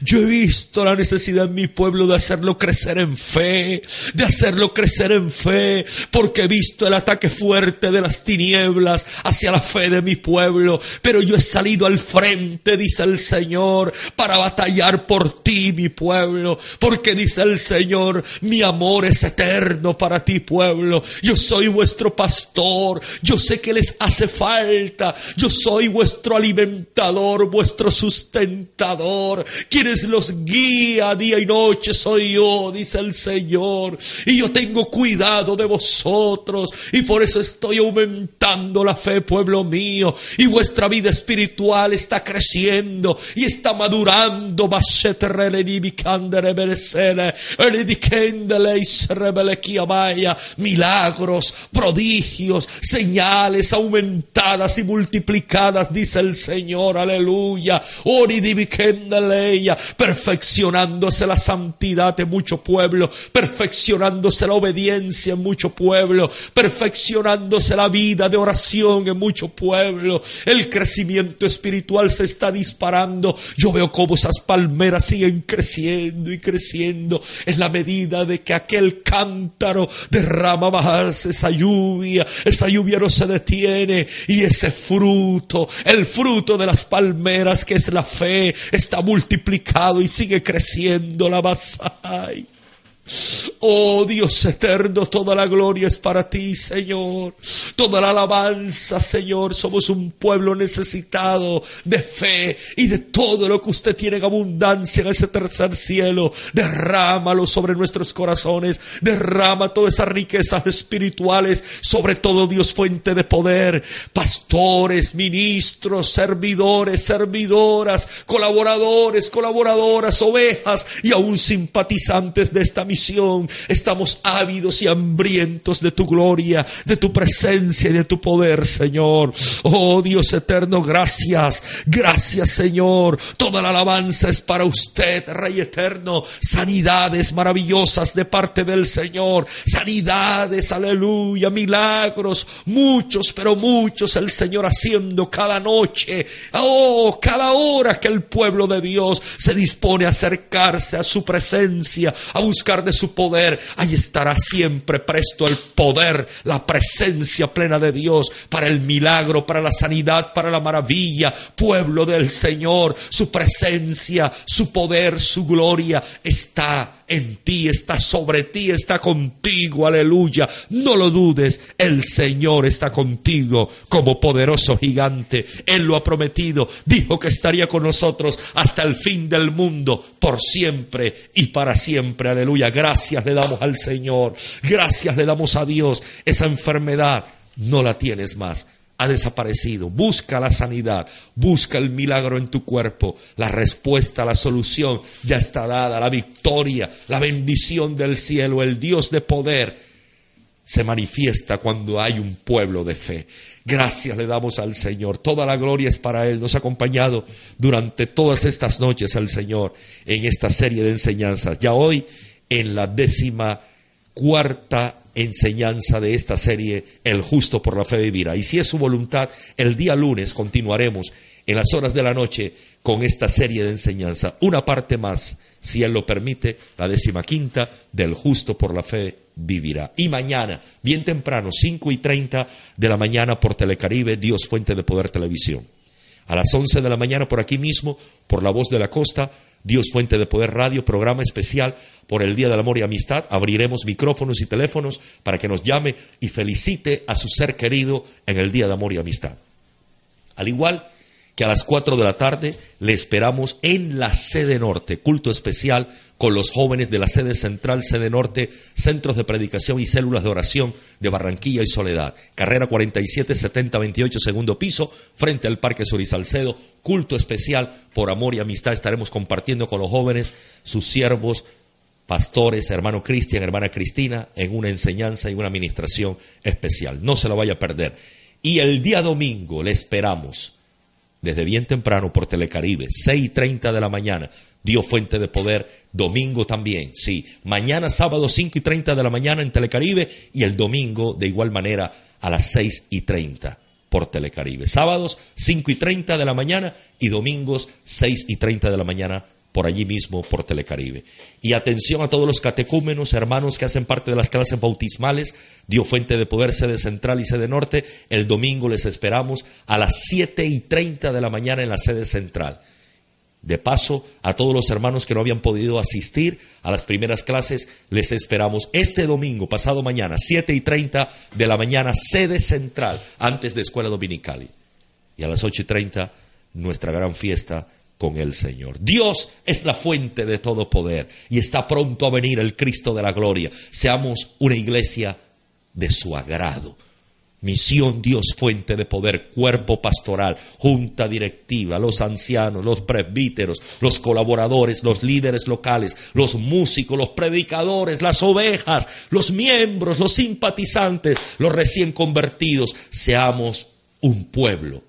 yo he visto la necesidad en mi pueblo de hacerlo crecer en fe, de hacerlo crecer en fe, porque he visto el ataque fuerte de las tinieblas hacia la fe de mi pueblo, pero yo he salido al frente, dice el Señor, para batallar por ti, mi pueblo, porque dice el Señor, mi amor es eterno para ti, pueblo, yo soy vuestro pastor, yo sé que les hace falta, yo soy vuestro alimentador, vuestro sustentador, quienes los guía día y noche soy yo, dice el Señor. Y yo tengo cuidado de vosotros y por eso estoy aumentando la fe, pueblo mío. Y vuestra vida espiritual está creciendo y está madurando. Milagros, prodigios, señales aumentadas y multiplicadas, dice el Señor. Aleluya. Ella, perfeccionándose la santidad de mucho pueblo, perfeccionándose la obediencia en mucho pueblo, perfeccionándose la vida de oración en mucho pueblo. El crecimiento espiritual se está disparando. Yo veo cómo esas palmeras siguen creciendo y creciendo en la medida de que aquel cántaro derrama más esa lluvia, esa lluvia no se detiene y ese fruto, el fruto de las palmeras que es la fe, está multiplicado y sigue creciendo la basay. Oh Dios eterno, toda la gloria es para ti, Señor. Toda la alabanza, Señor. Somos un pueblo necesitado de fe y de todo lo que usted tiene en abundancia en ese tercer cielo. Derrámalo sobre nuestros corazones. Derrama todas esas riquezas espirituales, sobre todo Dios fuente de poder. Pastores, ministros, servidores, servidoras, colaboradores, colaboradoras, ovejas y aún simpatizantes de esta misión Estamos ávidos y hambrientos de tu gloria, de tu presencia y de tu poder, Señor. Oh Dios eterno, gracias. Gracias, Señor. Toda la alabanza es para usted, Rey eterno. Sanidades maravillosas de parte del Señor. Sanidades, aleluya, milagros. Muchos, pero muchos el Señor haciendo cada noche. Oh, cada hora que el pueblo de Dios se dispone a acercarse a su presencia, a buscar de su poder, ahí estará siempre presto el poder, la presencia plena de Dios para el milagro, para la sanidad, para la maravilla, pueblo del Señor, su presencia, su poder, su gloria está en ti, está sobre ti, está contigo, aleluya. No lo dudes, el Señor está contigo como poderoso gigante. Él lo ha prometido, dijo que estaría con nosotros hasta el fin del mundo, por siempre y para siempre, aleluya. Gracias le damos al Señor, gracias le damos a Dios. Esa enfermedad no la tienes más ha desaparecido. Busca la sanidad, busca el milagro en tu cuerpo. La respuesta, la solución ya está dada. La victoria, la bendición del cielo, el Dios de poder se manifiesta cuando hay un pueblo de fe. Gracias le damos al Señor. Toda la gloria es para Él. Nos ha acompañado durante todas estas noches al Señor en esta serie de enseñanzas. Ya hoy en la décima cuarta enseñanza de esta serie, El justo por la fe vivirá. Y si es su voluntad, el día lunes continuaremos en las horas de la noche con esta serie de enseñanza. Una parte más, si Él lo permite, la décima quinta del justo por la fe vivirá. Y mañana, bien temprano, cinco y treinta de la mañana por Telecaribe, Dios Fuente de Poder Televisión. A las once de la mañana por aquí mismo, por La Voz de la Costa, Dios Fuente de Poder Radio, programa especial por el Día del Amor y Amistad. Abriremos micrófonos y teléfonos para que nos llame y felicite a su ser querido en el Día de Amor y Amistad. Al igual que a las 4 de la tarde le esperamos en la sede norte, culto especial con los jóvenes de la sede central, sede norte, centros de predicación y células de oración de Barranquilla y Soledad. Carrera 47 70 28, segundo piso, frente al Parque Sur Salcedo. Culto especial por amor y amistad. Estaremos compartiendo con los jóvenes, sus siervos, pastores, hermano Cristian, hermana Cristina, en una enseñanza y una administración especial. No se lo vaya a perder. Y el día domingo le esperamos desde bien temprano por Telecaribe, 6 y 30 de la mañana. Dios Fuente de Poder, domingo también, sí. Mañana sábado 5 y 30 de la mañana en Telecaribe y el domingo de igual manera a las 6 y 30 por Telecaribe. Sábados 5 y 30 de la mañana y domingos 6 y 30 de la mañana por allí mismo, por Telecaribe. Y atención a todos los catecúmenos, hermanos que hacen parte de las clases bautismales, dio fuente de poder, sede central y sede norte. El domingo les esperamos a las siete y treinta de la mañana en la sede central. De paso, a todos los hermanos que no habían podido asistir a las primeras clases, les esperamos este domingo, pasado mañana, siete y treinta de la mañana, sede central, antes de escuela dominical. Y a las ocho y treinta, nuestra gran fiesta con el Señor. Dios es la fuente de todo poder y está pronto a venir el Cristo de la gloria. Seamos una iglesia de su agrado. Misión Dios, fuente de poder, cuerpo pastoral, junta directiva, los ancianos, los presbíteros, los colaboradores, los líderes locales, los músicos, los predicadores, las ovejas, los miembros, los simpatizantes, los recién convertidos. Seamos un pueblo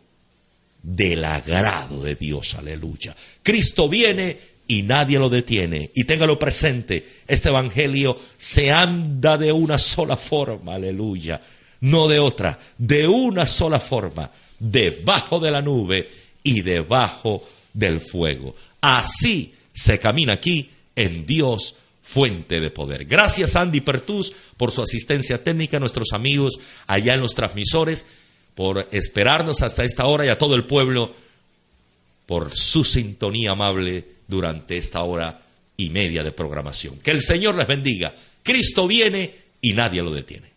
del agrado de Dios, aleluya. Cristo viene y nadie lo detiene. Y téngalo presente, este Evangelio se anda de una sola forma, aleluya, no de otra, de una sola forma, debajo de la nube y debajo del fuego. Así se camina aquí en Dios fuente de poder. Gracias Andy Pertus por su asistencia técnica, nuestros amigos allá en los transmisores, por esperarnos hasta esta hora y a todo el pueblo por su sintonía amable durante esta hora y media de programación. Que el Señor les bendiga. Cristo viene y nadie lo detiene.